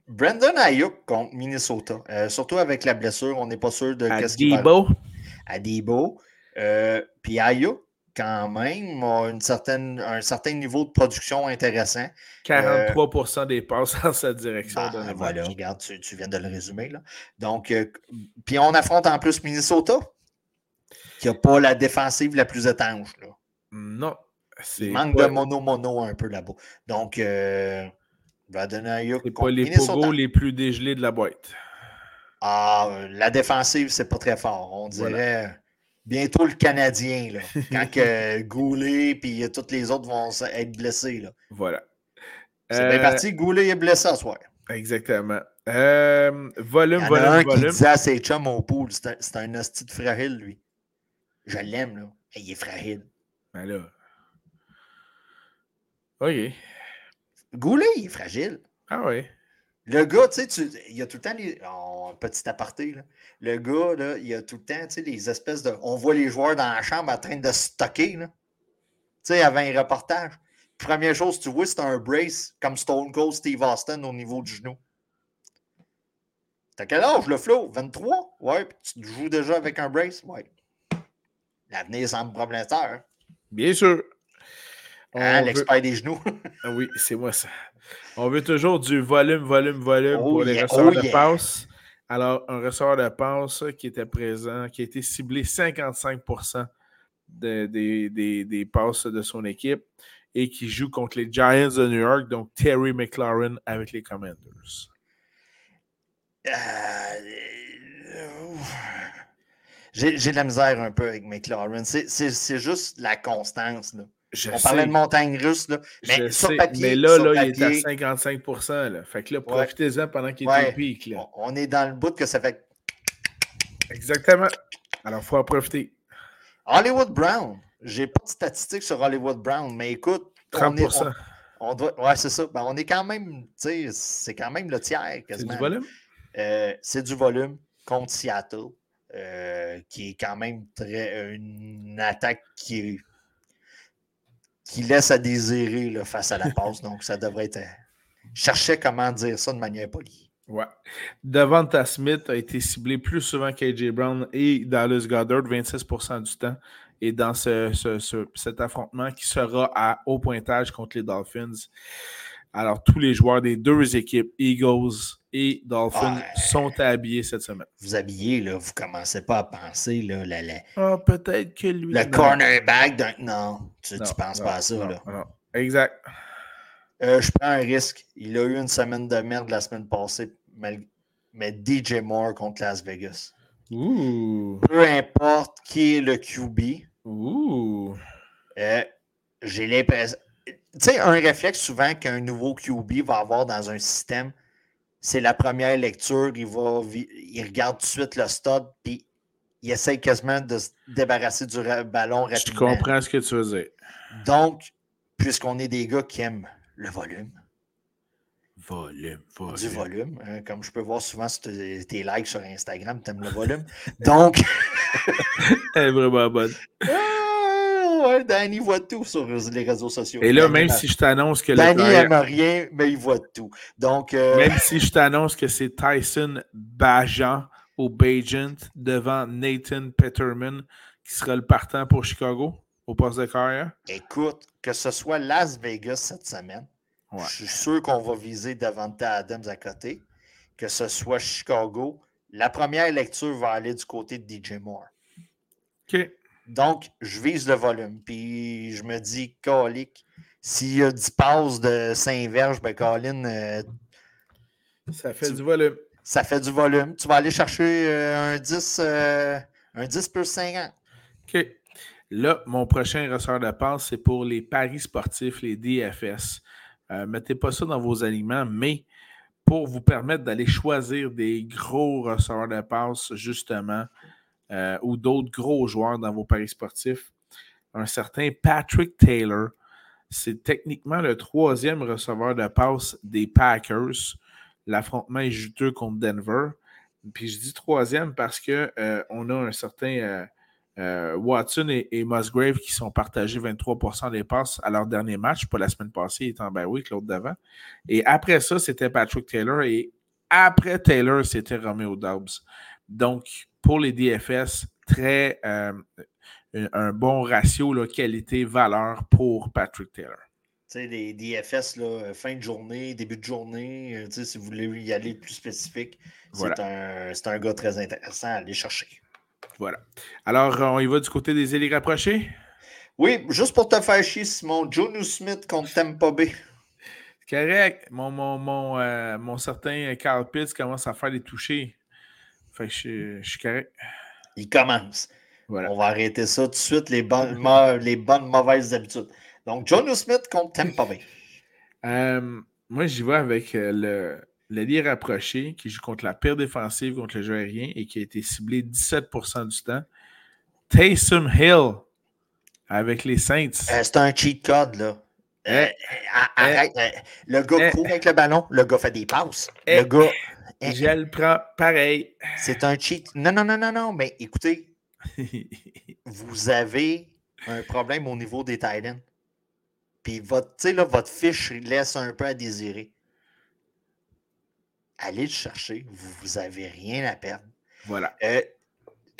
Brandon Ayuk contre Minnesota. Euh, surtout avec la blessure, on n'est pas sûr de qu'est-ce qu'il va Debo, à Debo. Euh, puis Ayuk, quand même, a une certaine, un certain niveau de production intéressant. 43% des passes en cette direction. Ben, dans les voilà, regarde, tu, tu viens de le résumer. Là. Donc, euh, puis on affronte en plus Minnesota, qui n'a pas la défensive la plus étanche. Là. Non. Il manque pas- de mono-mono un peu là-bas. Donc, euh, Brandon Ayuk C'est pas les Minnesota. pogos les plus dégelés de la boîte. Ah, euh, la défensive, c'est pas très fort. On dirait euh, bientôt le Canadien, là, quand que Goulet et tous les autres vont être blessés. là. Voilà. C'est bien Euh, parti, Goulet est blessé ce soir. Exactement. Euh, Il volume, y en a volume, un qui volume. disait à ses chums au pool, c'est un- hostie de fragile, lui. Je l'aime, là. Il est fragile. Ben là. OK. Goulet, il est fragile. Ah oui. Le gars, tu sais, il y a tout le temps les. Oh, petit aparté, là. Le gars, là, il y a tout le temps, tu sais, les espèces de. On voit les joueurs dans la chambre en train de stocker, là. Tu sais, avant un reportage. Première chose tu vois, c'est un brace comme Stone Cold Steve Austin au niveau du genou. T'as quel âge, le Flo? 23? Ouais, tu joues déjà avec un brace? Ouais. L'avenir semble prometteur. Bien sûr. Hein, l'expert des genoux. Ah oui, c'est moi ça. On veut toujours du volume, volume, volume oh pour les receveurs oh de passe. Alors, un receveur de passe qui était présent, qui a été ciblé 55% des, des passes de son équipe et qui joue contre les Giants de New York, donc Terry McLaurin avec les Commanders. Euh, j'ai de la misère un peu avec McLaurin. C'est juste la constance. Là. On parlait de montagne russe, là. Mais sur papier. Mais là, là il est à 55 là. Fait que là, profitez-en pendant qu'il est au pic. Là. On est dans le bout que ça fait. Exactement. Alors, il faut en profiter. Hollywood Brown. J'ai pas de statistiques sur Hollywood Brown, mais écoute. 30 on, doit, Ouais, c'est ça. Ben, on est quand même. C'est quand même le tiers. C'est du volume? Euh, c'est du volume contre Seattle, euh, qui est quand même très, une attaque qui, qui laisse à désirer face à la passe. donc, ça devrait être. Je cherchais comment dire ça de manière polie. Ouais. Devonta Smith a été ciblé plus souvent qu'AJ Brown et Dallas Goddard, 26% du temps. Et dans ce, cet affrontement qui sera à haut pointage contre les Dolphins, alors tous les joueurs des deux équipes, Eagles et Dolphins, sont habillés cette semaine. Vous habillez, là, vous commencez pas à penser, là, la, ah, peut-être que lui. Le cornerback d'un. Non, tu, ne penses pas à ça, là. Exact. Euh, je prends un risque. Il a eu une semaine de merde la semaine passée, mais DJ Moore contre Las Vegas. Peu importe qui est le QB. Ouh. Euh, j'ai l'impression. Tu sais, un réflexe souvent qu'un nouveau QB va avoir dans un système, c'est la première lecture. Il, va, il regarde tout de suite le stade, puis il essaie quasiment de se débarrasser du ballon rapidement. Je comprends ce que tu veux dire. Donc, puisqu'on est des gars qui aiment le volume, Volume, volume. Du volume. Hein, comme je peux voir souvent sur tes likes sur Instagram, tu aimes le volume. Donc. Elle est vraiment bonne. Ouais, Danny voit tout sur les réseaux sociaux. Et là, même si je t'annonce que. Danny n'aime rien, mais il voit tout. Donc. Euh, même si je t'annonce que c'est Tyson Bajan au Bajent devant Nathan Peterman qui sera le partant pour Chicago au poste de carrière. Écoute, que ce soit Las Vegas cette semaine je suis sûr qu'on va viser Davante Adams à côté, que ce soit Chicago. La première lecture va aller du côté de DJ Moore. OK. Donc, je vise le volume. Puis je me dis, Colic, s'il y a 10 passes de Saint-Verge, ben Colin. Euh, ça fait du volume. Ça fait du volume. Tu vas aller chercher euh, un 10, euh, un 10 plus 50. OK. Là, mon prochain ressort de passe, c'est pour les paris sportifs, les DFS. Mettez pas ça dans vos aliments, mais pour vous permettre d'aller choisir des gros receveurs de passe, justement, euh, ou d'autres gros joueurs dans vos paris sportifs, un certain Patrick Taylor, c'est techniquement le troisième receveur de passe des Packers. L'affrontement est juteux contre Denver. Puis je dis troisième parce qu'on euh, a un certain euh, Watson et, Musgrave qui sont partagés 23% des passes à leur dernier match, pas la semaine passée, étant ben oui, l'autre d'avant. Et après ça, c'était Patrick Taylor et après Taylor, c'était Romeo Dobbs. Donc, pour les DFS, très euh, un bon ratio qualité-valeur pour Patrick Taylor. Tu sais, les DFS, là, fin de journée, début de journée, euh, si vous voulez y aller plus spécifique, c'est un, un gars très intéressant à aller chercher. Voilà. Alors, on y va du côté des élites rapprochés? Oui, juste pour te faire chier, Simon. Jonu Smith contre Tampa Bay. Correct. Mon, mon, mon, euh, mon certain Carl Pitts commence à faire des touchés. Fait que je, suis correct. Il commence. Voilà. On va arrêter ça tout de suite, les bonnes, les bonnes mauvaises habitudes. Donc, Jonu Smith contre Tampa Bay. Euh, moi, j'y vais avec euh, le, l'allié rapproché qui joue contre la pire défensive contre le jeu aérien et qui a été ciblé 17% du temps. Taysom Hill avec les Saints. Euh, c'est un cheat code, là. Euh, arrête. Euh, le gars court avec le ballon, le gars fait des passes. Le gars. Je le prends pareil. C'est un cheat. Non, non, non, non, non. Mais écoutez, vous avez un problème au niveau des Titans. Puis votre, là, votre fiche laisse un peu à désirer. Allez le chercher. Vous n'avez rien à perdre. Voilà. Euh,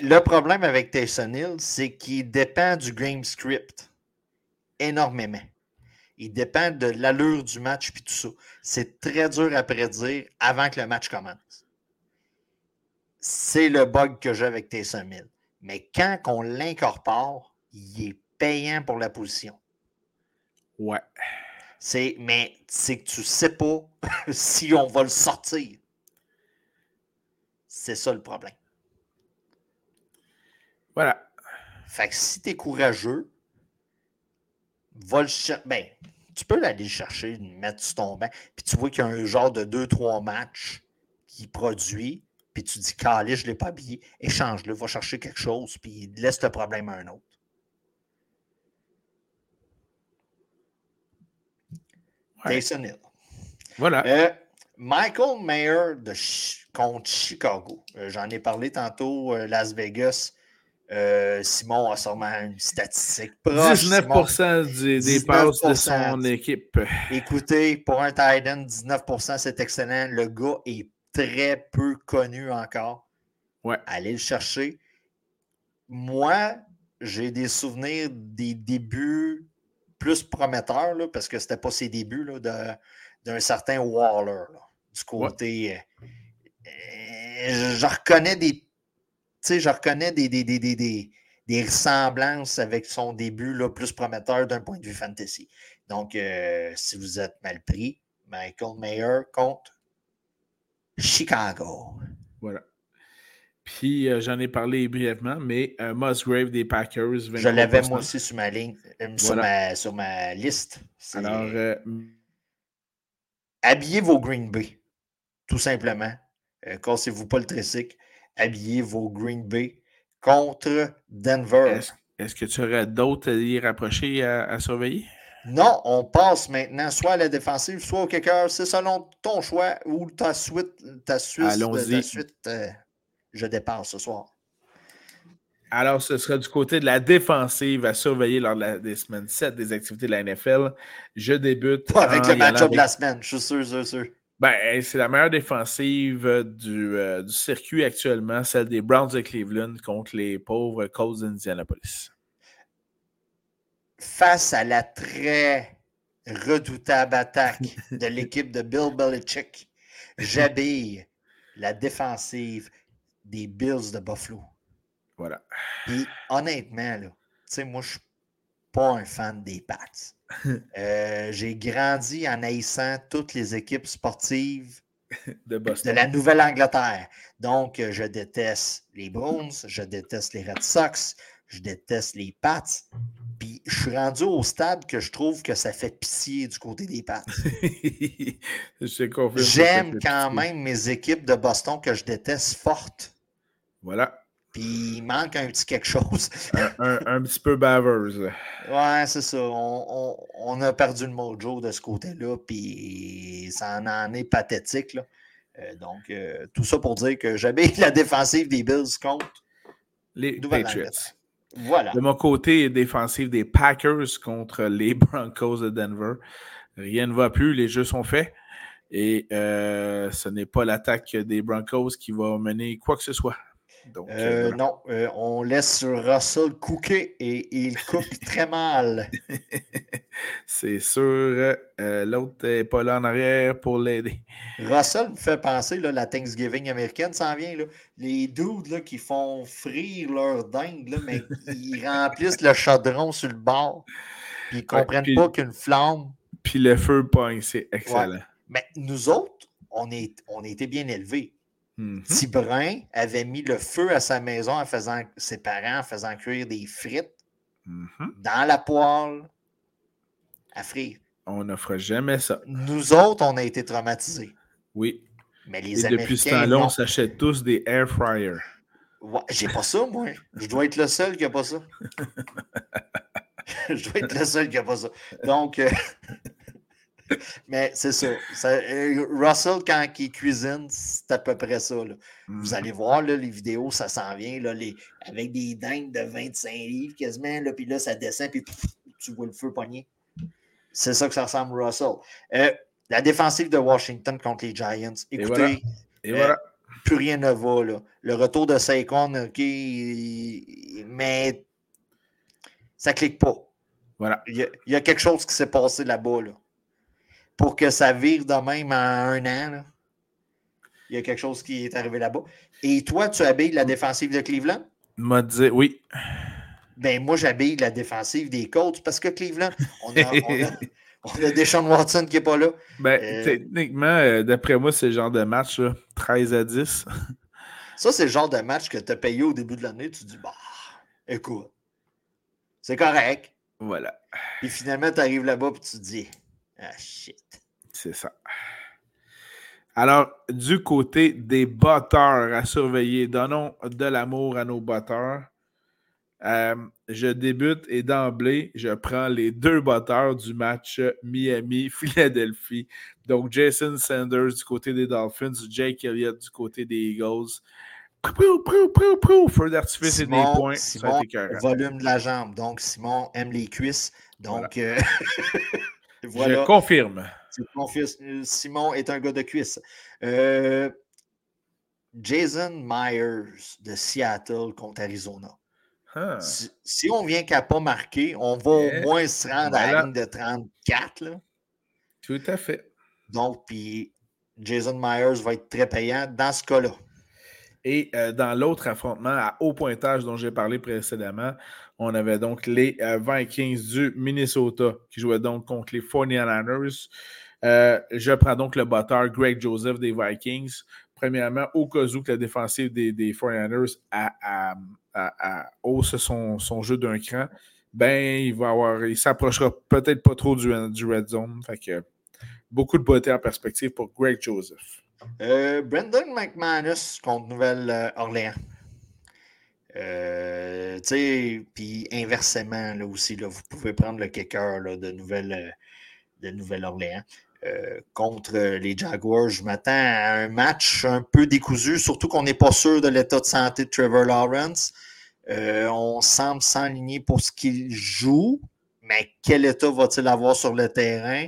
le problème avec Taysom Hill, c'est qu'il dépend du game script énormément. Il dépend de l'allure du match puis tout ça. C'est très dur à prédire avant que le match commence. C'est le bug que j'ai avec Taysom Hill. Mais quand on l'incorpore, il est payant pour la position. Ouais. C'est, mais c'est que tu ne sais pas si on va le sortir. C'est ça le problème. Voilà. Fait que si tu es courageux, va le chercher. Ben, tu peux aller le chercher, le mettre sur ton banc, puis tu vois qu'il y a un genre de 2-3 matchs qui produit, puis tu dis, calé, je ne l'ai pas habillé, échange-le, va chercher quelque chose, puis laisse le problème à un autre. Ouais. Hill. Voilà. Euh, Michael Mayer de contre Chicago. Euh, j'en ai parlé tantôt, euh, Las Vegas. Simon a sûrement une statistique proche. 19%, des passes de son équipe. Écoutez, pour un Titan, 19%, c'est excellent. Le gars est très peu connu encore. Ouais. Allez le chercher. Moi, j'ai des souvenirs des débuts plus prometteurs, là, parce que ce n'était pas ses débuts d'un certain Waller. du côté. Euh, euh, je reconnais des. Je reconnais des, des, des, ressemblances avec son début là, plus prometteur d'un point de vue fantasy. Donc, euh, si vous êtes mal pris, Michael Mayer contre Chicago. Voilà. Puis euh, j'en ai parlé brièvement, mais euh, Musgrave des Packers. Je l'avais moi aussi sur ma ligne, euh, sur, ma, sur, ma, liste. Alors, habillez vos Green Bay, tout simplement. Cassez-vous pas le tricycle. Habillez vos Green Bay contre Denver. Est-ce que tu aurais d'autres à y rapprocher à surveiller? Non, on passe maintenant soit à la défensive, soit au kicker. C'est selon ton choix ou ta suite. Ta suite, ta suite euh, je dépasse ce soir. Alors, ce sera du côté de la défensive à surveiller lors de la, des semaines 7 des activités de la NFL. Je débute. avec le match-up de la semaine, je suis sûr, sûr, sûr. Ben, c'est la meilleure défensive du, euh, du, circuit actuellement, celle des Browns de Cleveland contre les pauvres Colts d'Indianapolis face à la très redoutable attaque de l'équipe de Bill Belichick, j'habille la défensive des Bills de Buffalo. Voilà. Et honnêtement, tu sais, moi, je suis pas un fan des Pats. Euh, j'ai grandi en haïssant toutes les équipes sportives de, de la Nouvelle-Angleterre. Donc, je déteste les Browns, je déteste les Red Sox, je déteste les Pats. Puis je suis rendu au stade que je trouve que ça fait pitié du côté des Pats. J'aime quand même mes équipes de Boston que je déteste fortes. Voilà. Puis il manque un petit quelque chose. un, petit peu baveuse. Ouais, c'est ça. On, a perdu le mojo de ce côté-là, puis ça en, est pathétique. Euh, donc, euh, tout ça pour dire que j'avais la défensive des Bills contre les Patriots. Voilà. De mon côté défensif des Packers contre les Broncos de Denver, rien ne va plus, les jeux sont faits. Et euh, ce n'est pas l'attaque des Broncos qui va mener quoi que ce soit. Donc, euh, euh, non, on laisse Russell cooker et il coupe très mal. C'est sûr, l'autre n'est pas là en arrière pour l'aider. Russell me fait penser, là, la Thanksgiving américaine s'en vient. Là, les dudes là, qui font frire leur dingue, là, mais ils remplissent le chaudron sur le bord. Puis ils ne comprennent pas qu'une flamme. Puis le feu pogne, c'est excellent. Mais nous autres, on, est, on a été bien élevés. Mm avait mis le feu à sa maison en faisant ses parents en faisant cuire des frites mm-hmm. dans la poêle à frire. On n'offre jamais ça. Nous autres, on a été traumatisés. Oui. Mais les Et depuis ce temps-là, on s'achète tous des air fryers. Ouais, j'ai pas ça, moi. Je dois être le seul qui a pas ça. je dois être le seul qui n'a pas ça. Donc, euh, mais c'est ça. Euh, Russell, quand il cuisine, c'est à peu près ça. Vous mm. allez voir là, les vidéos, ça s'en vient là, les, avec des dingues de 25 livres quasiment, là, puis là, ça descend, puis tu vois le feu pogner. C'est ça que ça ressemble Russell. Euh, la défensive de Washington contre les Giants. Écoutez, Et voilà. plus rien ne va. Là. Le retour de Saquon, OK, mais ça ne clique pas. Voilà. Il y, a, quelque chose qui s'est passé là-bas. Là. Pour que ça vire de même en un an. Il y a quelque chose qui est arrivé là-bas. Et toi, tu habilles la défensive de Cleveland? M'a dit oui. Ben, moi, j'habille la défensive des Colts parce que Cleveland, on a, on a, Deshaun Watson qui n'est pas là. Ben, euh, techniquement, euh, d'après moi, c'est le genre de match, 13 à 10. Ça, c'est le genre de match que tu as payé au début de l'année. Tu dis, bah, écoute, c'est correct. Voilà. Puis finalement, tu arrives là-bas et tu te dis Ah shit. C'est ça. Alors, du côté des batteurs à surveiller, donnons de l'amour à nos batteurs. Euh, je débute et d'emblée, je prends les deux batteurs du match Miami-Philadelphie. Donc, Jason Sanders du côté des Dolphins, Jake Elliott du côté des Eagles. Feu d'artifice et des points. Simon, volume de la jambe. Donc, Simon aime les cuisses. Donc, voilà. Euh, Je confirme. Simon est un gars de cuisses. Euh, Jason Myers de Seattle contre Arizona. Ah. Si, on vient qu'à pas marquer, on va au moins se rendre à la ligne de 34. Là. Tout à fait. Donc, puis Jason Myers va être très payant dans ce cas-là. Et euh, dans l'autre affrontement à haut pointage dont j'ai parlé précédemment, on avait donc les euh, Vikings du Minnesota qui jouaient donc contre les 49ers. Euh, je prends donc le batteur Greg Joseph des Vikings. Premièrement, au cas où que la défensive des, des 49ers a, hausse son, jeu d'un cran, ben il va avoir, il s'approchera peut-être pas trop du, red zone. Beaucoup de beauté en perspective pour Greg Joseph. Euh, Brendan McManus contre Nouvelle-Orléans. Euh, puis inversement, là aussi, vous pouvez prendre le kicker de Nouvelle, de Nouvelle-Orléans. Euh, contre les Jaguars, je m'attends à un match un peu décousu, surtout qu'on n'est pas sûr de l'état de santé de Trevor Lawrence. on semble s'enligner pour ce qu'il joue, mais quel état va-t-il avoir sur le terrain?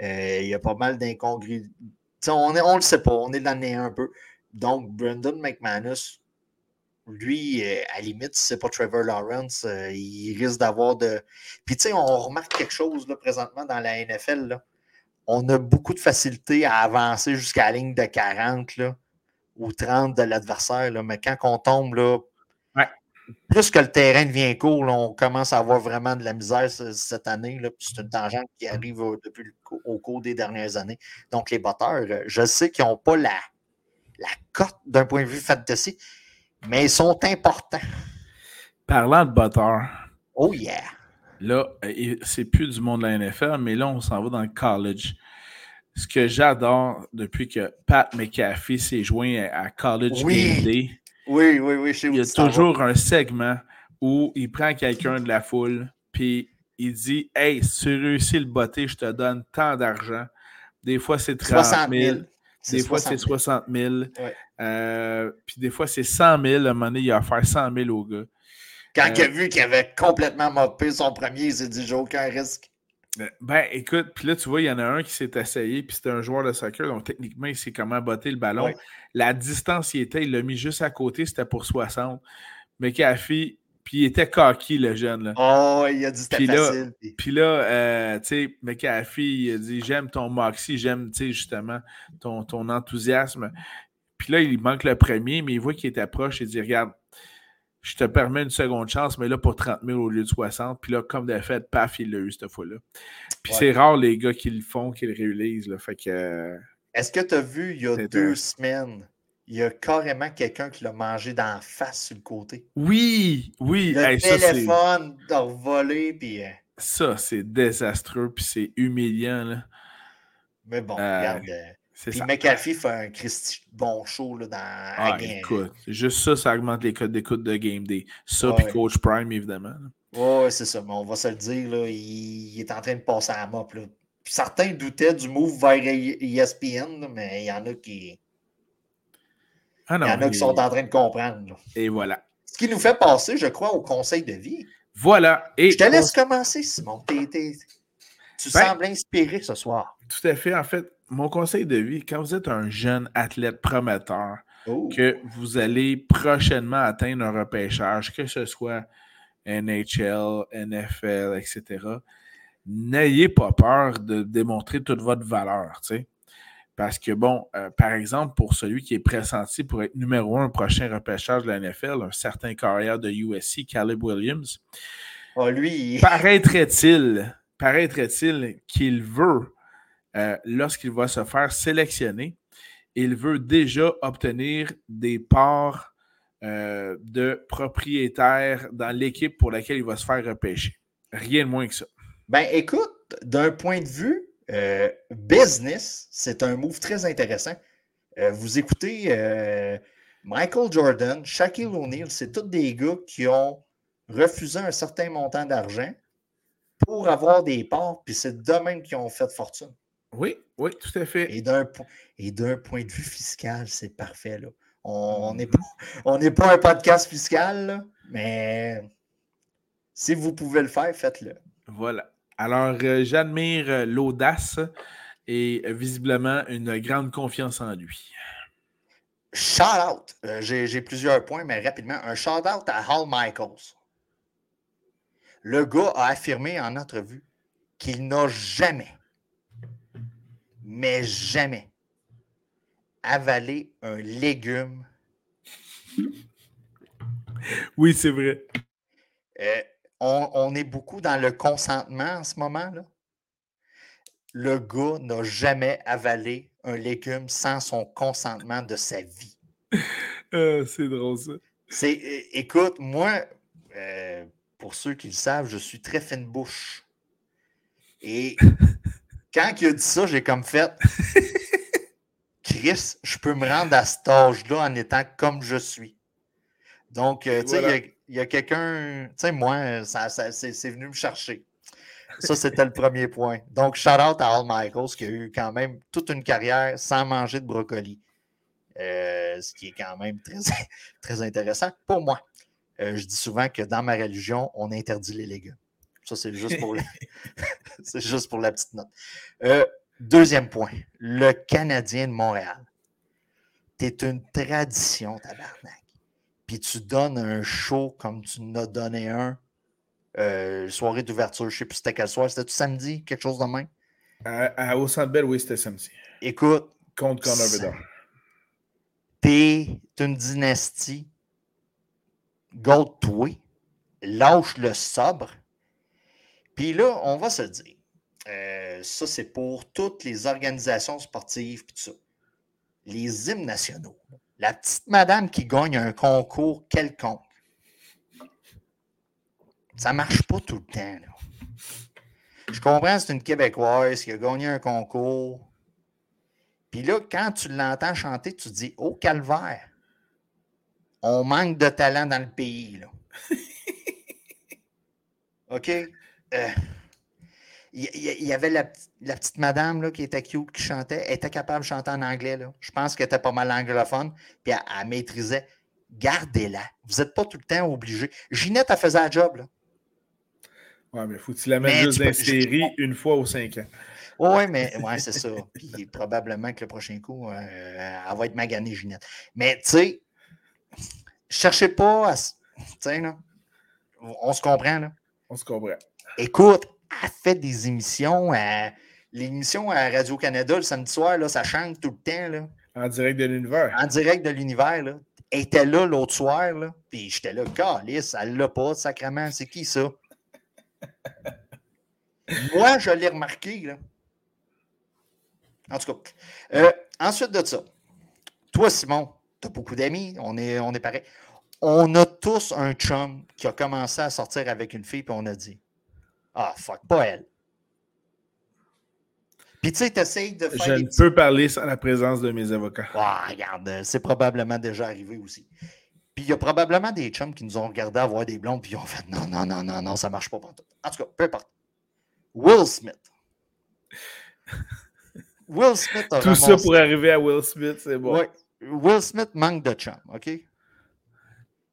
il y a pas mal d'incongruités on ne le sait pas, on est dans l'année un peu. Donc, Brendan McManus, lui, euh, à la limite, si ce n'est pas Trevor Lawrence, euh, il risque d'avoir de. Puis, tu sais, on remarque quelque chose là, présentement dans la NFL. Là. On a beaucoup de facilité à avancer jusqu'à la ligne de 40 là, ou 30 de l'adversaire. Mais quand on tombe là, plus que le terrain devient court, on commence à avoir vraiment de la misère cette année. C'est une tangente qui arrive au, depuis au cours des dernières années. Donc, les batteurs, euh, je sais qu'ils n'ont pas la, la cote d'un point de vue fantasy, mais ils sont importants. Parlant de batteurs. Oh yeah! Là, euh, c'est plus du monde de la NFL, mais là, on s'en va dans le college. Ce que j'adore depuis que Pat McAfee s'est joint à College Game Day, oui, oui, oui. il y a toujours un segment où il prend quelqu'un de la foule, puis il dit Hey, si tu réussis le botté, je te donne tant d'argent. Des fois, c'est 30 000. Des fois, c'est 60 000. Euh, puis des fois, c'est 100 000. À un moment donné, il a offert 100 000 au gars. Quand il a euh, vu qu'il avait complètement mopé son premier, il s'est dit J'ai aucun risque. Ben, écoute, puis là, tu vois, il y en a un qui s'est essayé, puis c'était un joueur de soccer, donc techniquement, il sait comment botter le ballon. La distance, il était, il l'a mis juste à côté, c'était pour 60. Mais Kafi, puis il était cocky, le jeune. Là. Oh, il a dit c'était facile. Puis là, euh, tu sais, McAfee, il a dit J'aime ton moxie, j'aime, tu sais, justement, ton, ton enthousiasme. Puis là, il manque le premier, mais il voit qu'il est proche, il dit Regarde, je te permets une seconde chance, mais là, pour 30 000 au lieu de 60. Puis là, comme de fait, paf, il l'a eu cette fois-là. Puis c'est rare les gars qui le font, qui le réalisent. Là, fait que. Est-ce que tu as vu il y a deux semaines, il y a carrément quelqu'un qui l'a mangé d'en face sur le côté? Oui, oui. Le téléphone d'en voler, puis. Euh, ça, c'est désastreux, puis c'est humiliant. Là. Mais bon, euh, regarde. Puis McAfee fait un Christy bon show là, dans ah, écoute, juste ça, ça augmente les codes d'écoute de Game Day. Ça, puis Coach Prime, évidemment. Oui, c'est ça. Mais on va se le dire, là, il, est en train de passer à la mop. Là. certains doutaient du move vers ESPN, mais il y en a qui. Ah il y en a qui sont en train de comprendre. Et voilà. Ce qui nous fait passer, je crois, au conseil de vie. Voilà. Et je te laisse commencer, Simon. Tu ben sembles inspiré ce soir. Tout à fait. En fait, mon conseil de vie, quand vous êtes un jeune athlète prometteur, oh. que vous allez prochainement atteindre un repêchage, que ce soit NHL, NFL, etc., n'ayez pas peur de démontrer toute votre valeur. Parce que, bon, euh, par exemple, pour celui qui est pressenti pour être numéro un au prochain repêchage de la NFL, un certain carrière de USC, Caleb Williams, oh, lui... paraîtrait-il paraîtrait-il qu'il veut, euh, lorsqu'il va se faire sélectionner, il veut déjà obtenir des parts euh, de propriétaires dans l'équipe pour laquelle il va se faire repêcher. Rien de moins que ça. Ben écoute, d'un point de vue euh, business, c'est un move très intéressant. Vous écoutez Michael Jordan, Shaquille O'Neal, c'est tous des gars qui ont refusé un certain montant d'argent pour avoir des parts, puis c'est de même qu'ils ont fait fortune. Oui, oui, tout à fait. Et d'un point de vue fiscal, c'est parfait. Là. On n'est pas, pas un podcast fiscal, mais si vous pouvez le faire, faites-le. Voilà. Alors, euh, j'admire euh, l'audace et euh, visiblement une grande confiance en lui. Shout out. J'ai plusieurs points, mais rapidement. Un shout out à Hal Michaels. Le gars a affirmé en entrevue qu'il n'a jamais, mais jamais, avaler un légume. Oui, c'est vrai. Euh, on, est beaucoup dans le consentement en ce moment. Là. Le gars n'a jamais avalé un légume sans son consentement de sa vie. Ah, c'est drôle ça. C'est, écoute, moi, euh, pour ceux qui le savent, je suis très fine bouche. Et quand il a dit ça, j'ai comme fait Chris, je peux me rendre à cet âge-là en étant comme je suis. Donc, euh, tu sais, il y a, quelqu'un, tu sais, moi, ça, c'est venu me chercher. Ça, c'était le premier point. Donc, shout out à Al Michaels qui a eu quand même toute une carrière sans manger de brocoli. Euh, ce qui est quand même très, très intéressant pour moi. Euh, je dis souvent que dans ma religion, on interdit les légumes. Ça, c'est juste pour, c'est juste pour la petite note. Deuxième point, le Canadien de Montréal. T'es une tradition, tabarnak. Puis tu donnes un show comme tu nous as donné un, euh, soirée d'ouverture, je ne sais plus c'était quel soir, c'était samedi, quelque chose de même? À, au Centre oui, c'était samedi. Écoute. Contre Connor Bedard. T'es une dynastie. Gold toi lâche le sobre. Puis là, on va se dire, euh, ça, c'est pour toutes les organisations sportives tout ça. Les hymnes nationaux. La petite madame qui gagne un concours quelconque. Ça marche pas tout le temps. Je comprends, c'est une Québécoise qui a gagné un concours. Puis là, quand tu l'entends chanter, tu te dis Oh, calvaire, on manque de talent dans le pays. Là. OK? Euh, il y, avait la, petite madame là, qui était cute, qui chantait. Elle était capable de chanter en anglais. Là. Je pense qu'elle était pas mal anglophone. Puis elle, maîtrisait. Gardez-la. Vous n'êtes pas tout le temps obligé. Ginette, elle faisait un job. Là. Ouais, mais faut-tu la mettre juste dans série une fois aux cinq ans? Oui, mais ouais, c'est ça. Puis probablement que le prochain coup, euh, elle va être maganée, Ginette. Mais tu sais, cherchez pas à. Tu sais, là. On se comprend, là. On se comprend. Écoute, a fait des émissions. À... L'émission à Radio-Canada le samedi soir, là, ça chante tout le temps. Là. En direct de l'univers. En direct de l'univers. Là. Elle était là l'autre soir, là, puis j'étais là, calice, elle l'a pas, sacrément, c'est qui ça? Moi, je l'ai remarqué, là. En tout cas. Euh, ensuite de ça, toi, Simon, tu as beaucoup d'amis, on est, on est pareil. On a tous un chum qui a commencé à sortir avec une fille, puis on a dit ah, fuck, pas elle. Puis tu sais, tu essayes de faire. Je ne peux parler sans la présence de mes avocats. Ah, regarde, c'est probablement déjà arrivé aussi. Puis il y a probablement des chums qui nous ont regardé avoir des blondes, puis ils ont fait non, non, non, non, non, ça marche pas. tout. En tout cas, peu importe. Will Smith. Will Smith a Tout ça pour arriver à Will Smith, c'est bon. Oui. Will Smith manque de chum, OK?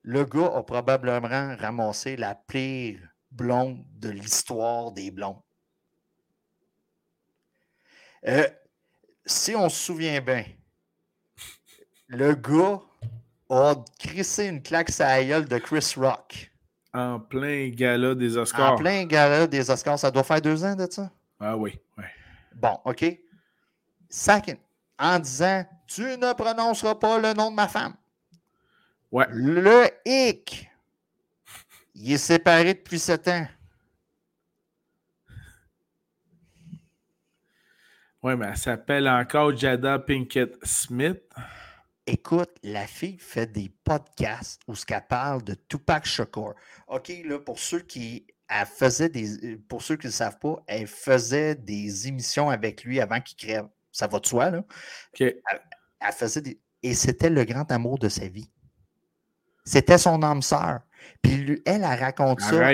Le gars a probablement ramassé la pire blonde de l'histoire des blondes. Euh, si on se souvient bien, le gars a crissé une claque sa gueule de Chris Rock. En plein gala des Oscars. En plein gala des Oscars. Ça doit faire deux ans de ça? Ah oui, oui. Bon, OK. Second, en disant Tu ne prononceras pas le nom de ma femme. Ouais. Le hic. Il est séparé depuis sept ans. Oui, mais elle s'appelle encore Jada Pinkett Smith. Écoute, la fille fait des podcasts où ce qu'elle parle de Tupac Shakur. OK, là, pour ceux qui elle faisait des. Pour ceux qui ne le savent pas, elle faisait des émissions avec lui avant qu'il crève. Ça va de soi, là. Elle, faisait des. Et c'était le grand amour de sa vie. C'était son âme sœur. Puis elle, elle raconte ça.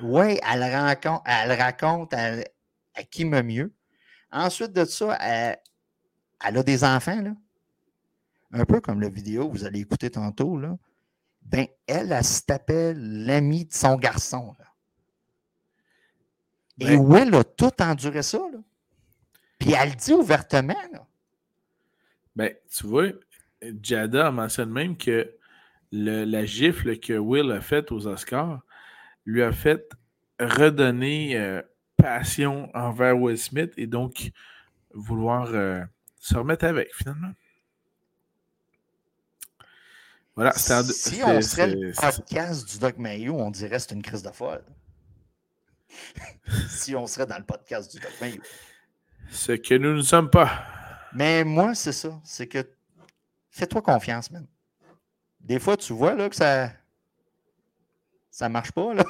Oui, elle raconte, elle raconte à, qui me mieux. Ensuite de ça, elle, elle a des enfants, là un peu comme la vidéo que vous allez écouter tantôt, là, ben, elle, elle, se tapait l'ami de son garçon. Là. Et ben Will a tout enduré ça. Là. Puis elle le dit ouvertement. Là. Ben, tu vois, Jada mentionne même que le, la gifle que Will a faite aux Oscars lui a fait redonner euh, passion envers Will Smith et donc vouloir euh, se remettre avec finalement. Voilà, si on serait le podcast du Doc Mayo, on dirait que c'est une crise de folle. si on serait dans le podcast du Doc Mayo. Ce que nous ne sommes pas. Mais moi, c'est ça. C'est que fais-toi confiance, man. Des fois, tu vois là, que ça ça marche pas. là.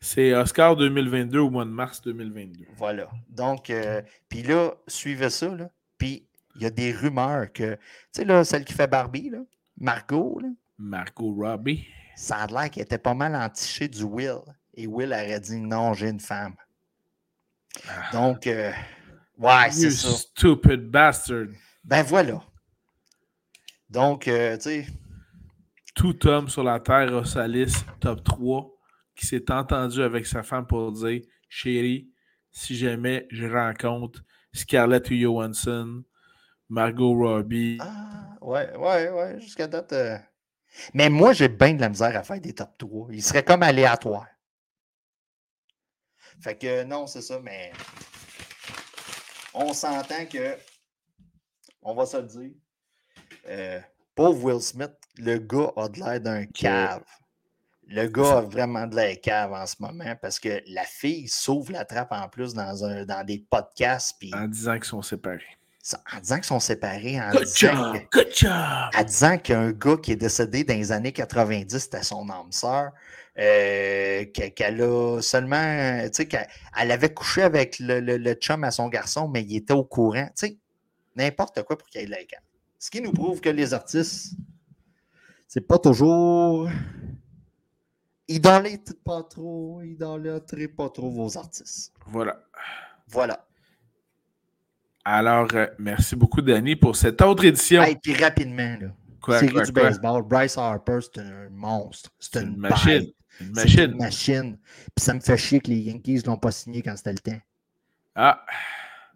C'est Oscar 2022 au mois de mars 2022. Voilà. Donc, euh, puis là, suivez ça. Là. Puis, il y a des rumeurs que, tu sais, là, celle qui fait Barbie, là, Margot, là, Margot Robbie. Ça a l'air qu'elle était pas mal entichée du Will. Et Will aurait dit non, j'ai une femme. Ah. Donc, euh, ouais, c'est ça. Stupid bastard. Ben voilà. Donc, euh, tu sais. Tout homme sur la terre a sa liste top 3 qui s'est entendu avec sa femme pour dire Chérie, si jamais je rencontre Scarlett Johansson, Margot Robbie. Ah, ouais, ouais, ouais, jusqu'à date. Euh. Mais moi, j'ai bien de la misère à faire des top 3. Il serait comme aléatoire. Fait que non, c'est ça, mais on s'entend que, on va se le dire, euh, pauvre Will Smith, le gars a de l'air d'un cave. Le gars a vraiment de l'air cave en ce moment parce que la fille s'ouvre la trappe en plus dans, un, dans des podcasts. En disant qu'ils sont séparés. En disant qu'ils sont séparés, en disant, en disant qu'un gars qui est décédé dans les années 90, c'était son âme sœur, euh, qu'elle a seulement, tu sais, qu'elle avait couché avec le, le, chum à son garçon, mais il était au courant, tu sais, n'importe quoi pour qu'il ait de la Ce qui nous prouve que les artistes, c'est pas toujours. Idolâtrez pas trop, idolâtrez pas trop vos artistes. Voilà. Voilà. Alors, euh, merci beaucoup, Danny, pour cette autre édition. Et puis rapidement, là. Quoi, Série du baseball, Bryce Harper, c'est un monstre. C'est une, machine. Une machine. Une machine. Puis ça me fait chier que les Yankees ne l'ont pas signé quand c'était le temps. Ah.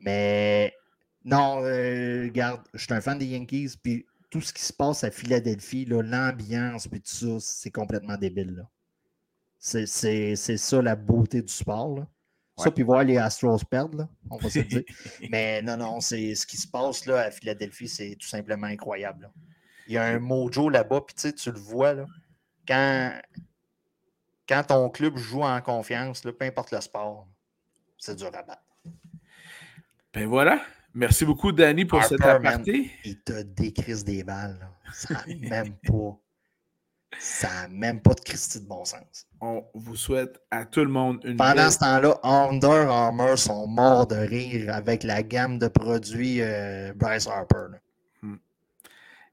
Mais non, euh, regarde, je suis un fan des Yankees, puis tout ce qui se passe à Philadelphie, l'ambiance, puis tout ça, c'est complètement débile. C'est ça la beauté du sport. Là. Ça, puis voir les Astros perdre, là, on va se dire. Mais non, non, c'est ce qui se passe là, à Philadelphie, c'est tout simplement incroyable. Il y a un mojo là-bas, puis tu, sais, tu le vois, là, quand, quand ton club joue en confiance, là, peu importe le sport, c'est dur à battre. Ben voilà. Merci beaucoup, Danny, pour cette aparté. il te décrise des balles. Ça même pas. Ça n'a même pas de Christie de bon sens. On vous souhaite à tout le monde une Pendant ce temps-là, Under Armour sont morts de rire avec la gamme de produits euh, Bryce Harper. Hmm.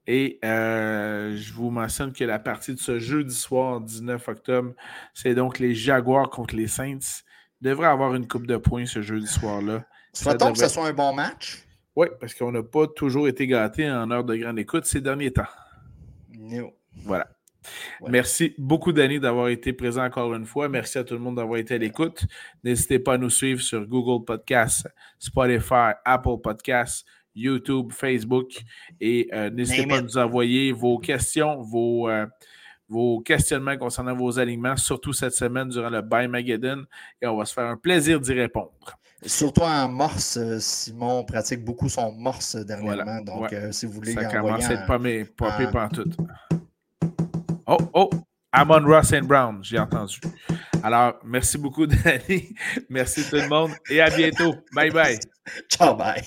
Et euh, je vous mentionne que la partie de ce jeudi soir, 19 octobre, c'est donc les Jaguars contre les Saints. Devrait avoir une coupe de points ce jeudi soir-là. Souhaitons que ce soit un bon match. Oui, parce qu'on n'a pas toujours été gâtés en heure de grande écoute ces derniers temps. No. Voilà. Merci beaucoup, Danny, d'avoir été présent encore une fois. Merci à tout le monde d'avoir été à l'écoute. N'hésitez pas à nous suivre sur Google Podcasts, Spotify, Apple Podcasts, YouTube, Facebook. Et euh, n'hésitez pas à nous envoyer vos questions, vos, euh, vos questionnements concernant vos aliments, surtout cette semaine durant le Buy Mageddon. Et on va se faire un plaisir d'y répondre. Surtout en morse, euh, Simon pratique beaucoup son morse dernièrement. Donc, si vous voulez. Ça commence à être pas, mes, pas tout. Oh, oh, Amon Ross and Brown, j'ai entendu. Alors, merci beaucoup, Danny. Merci tout le monde et à bientôt. Bye bye. Ciao, bye.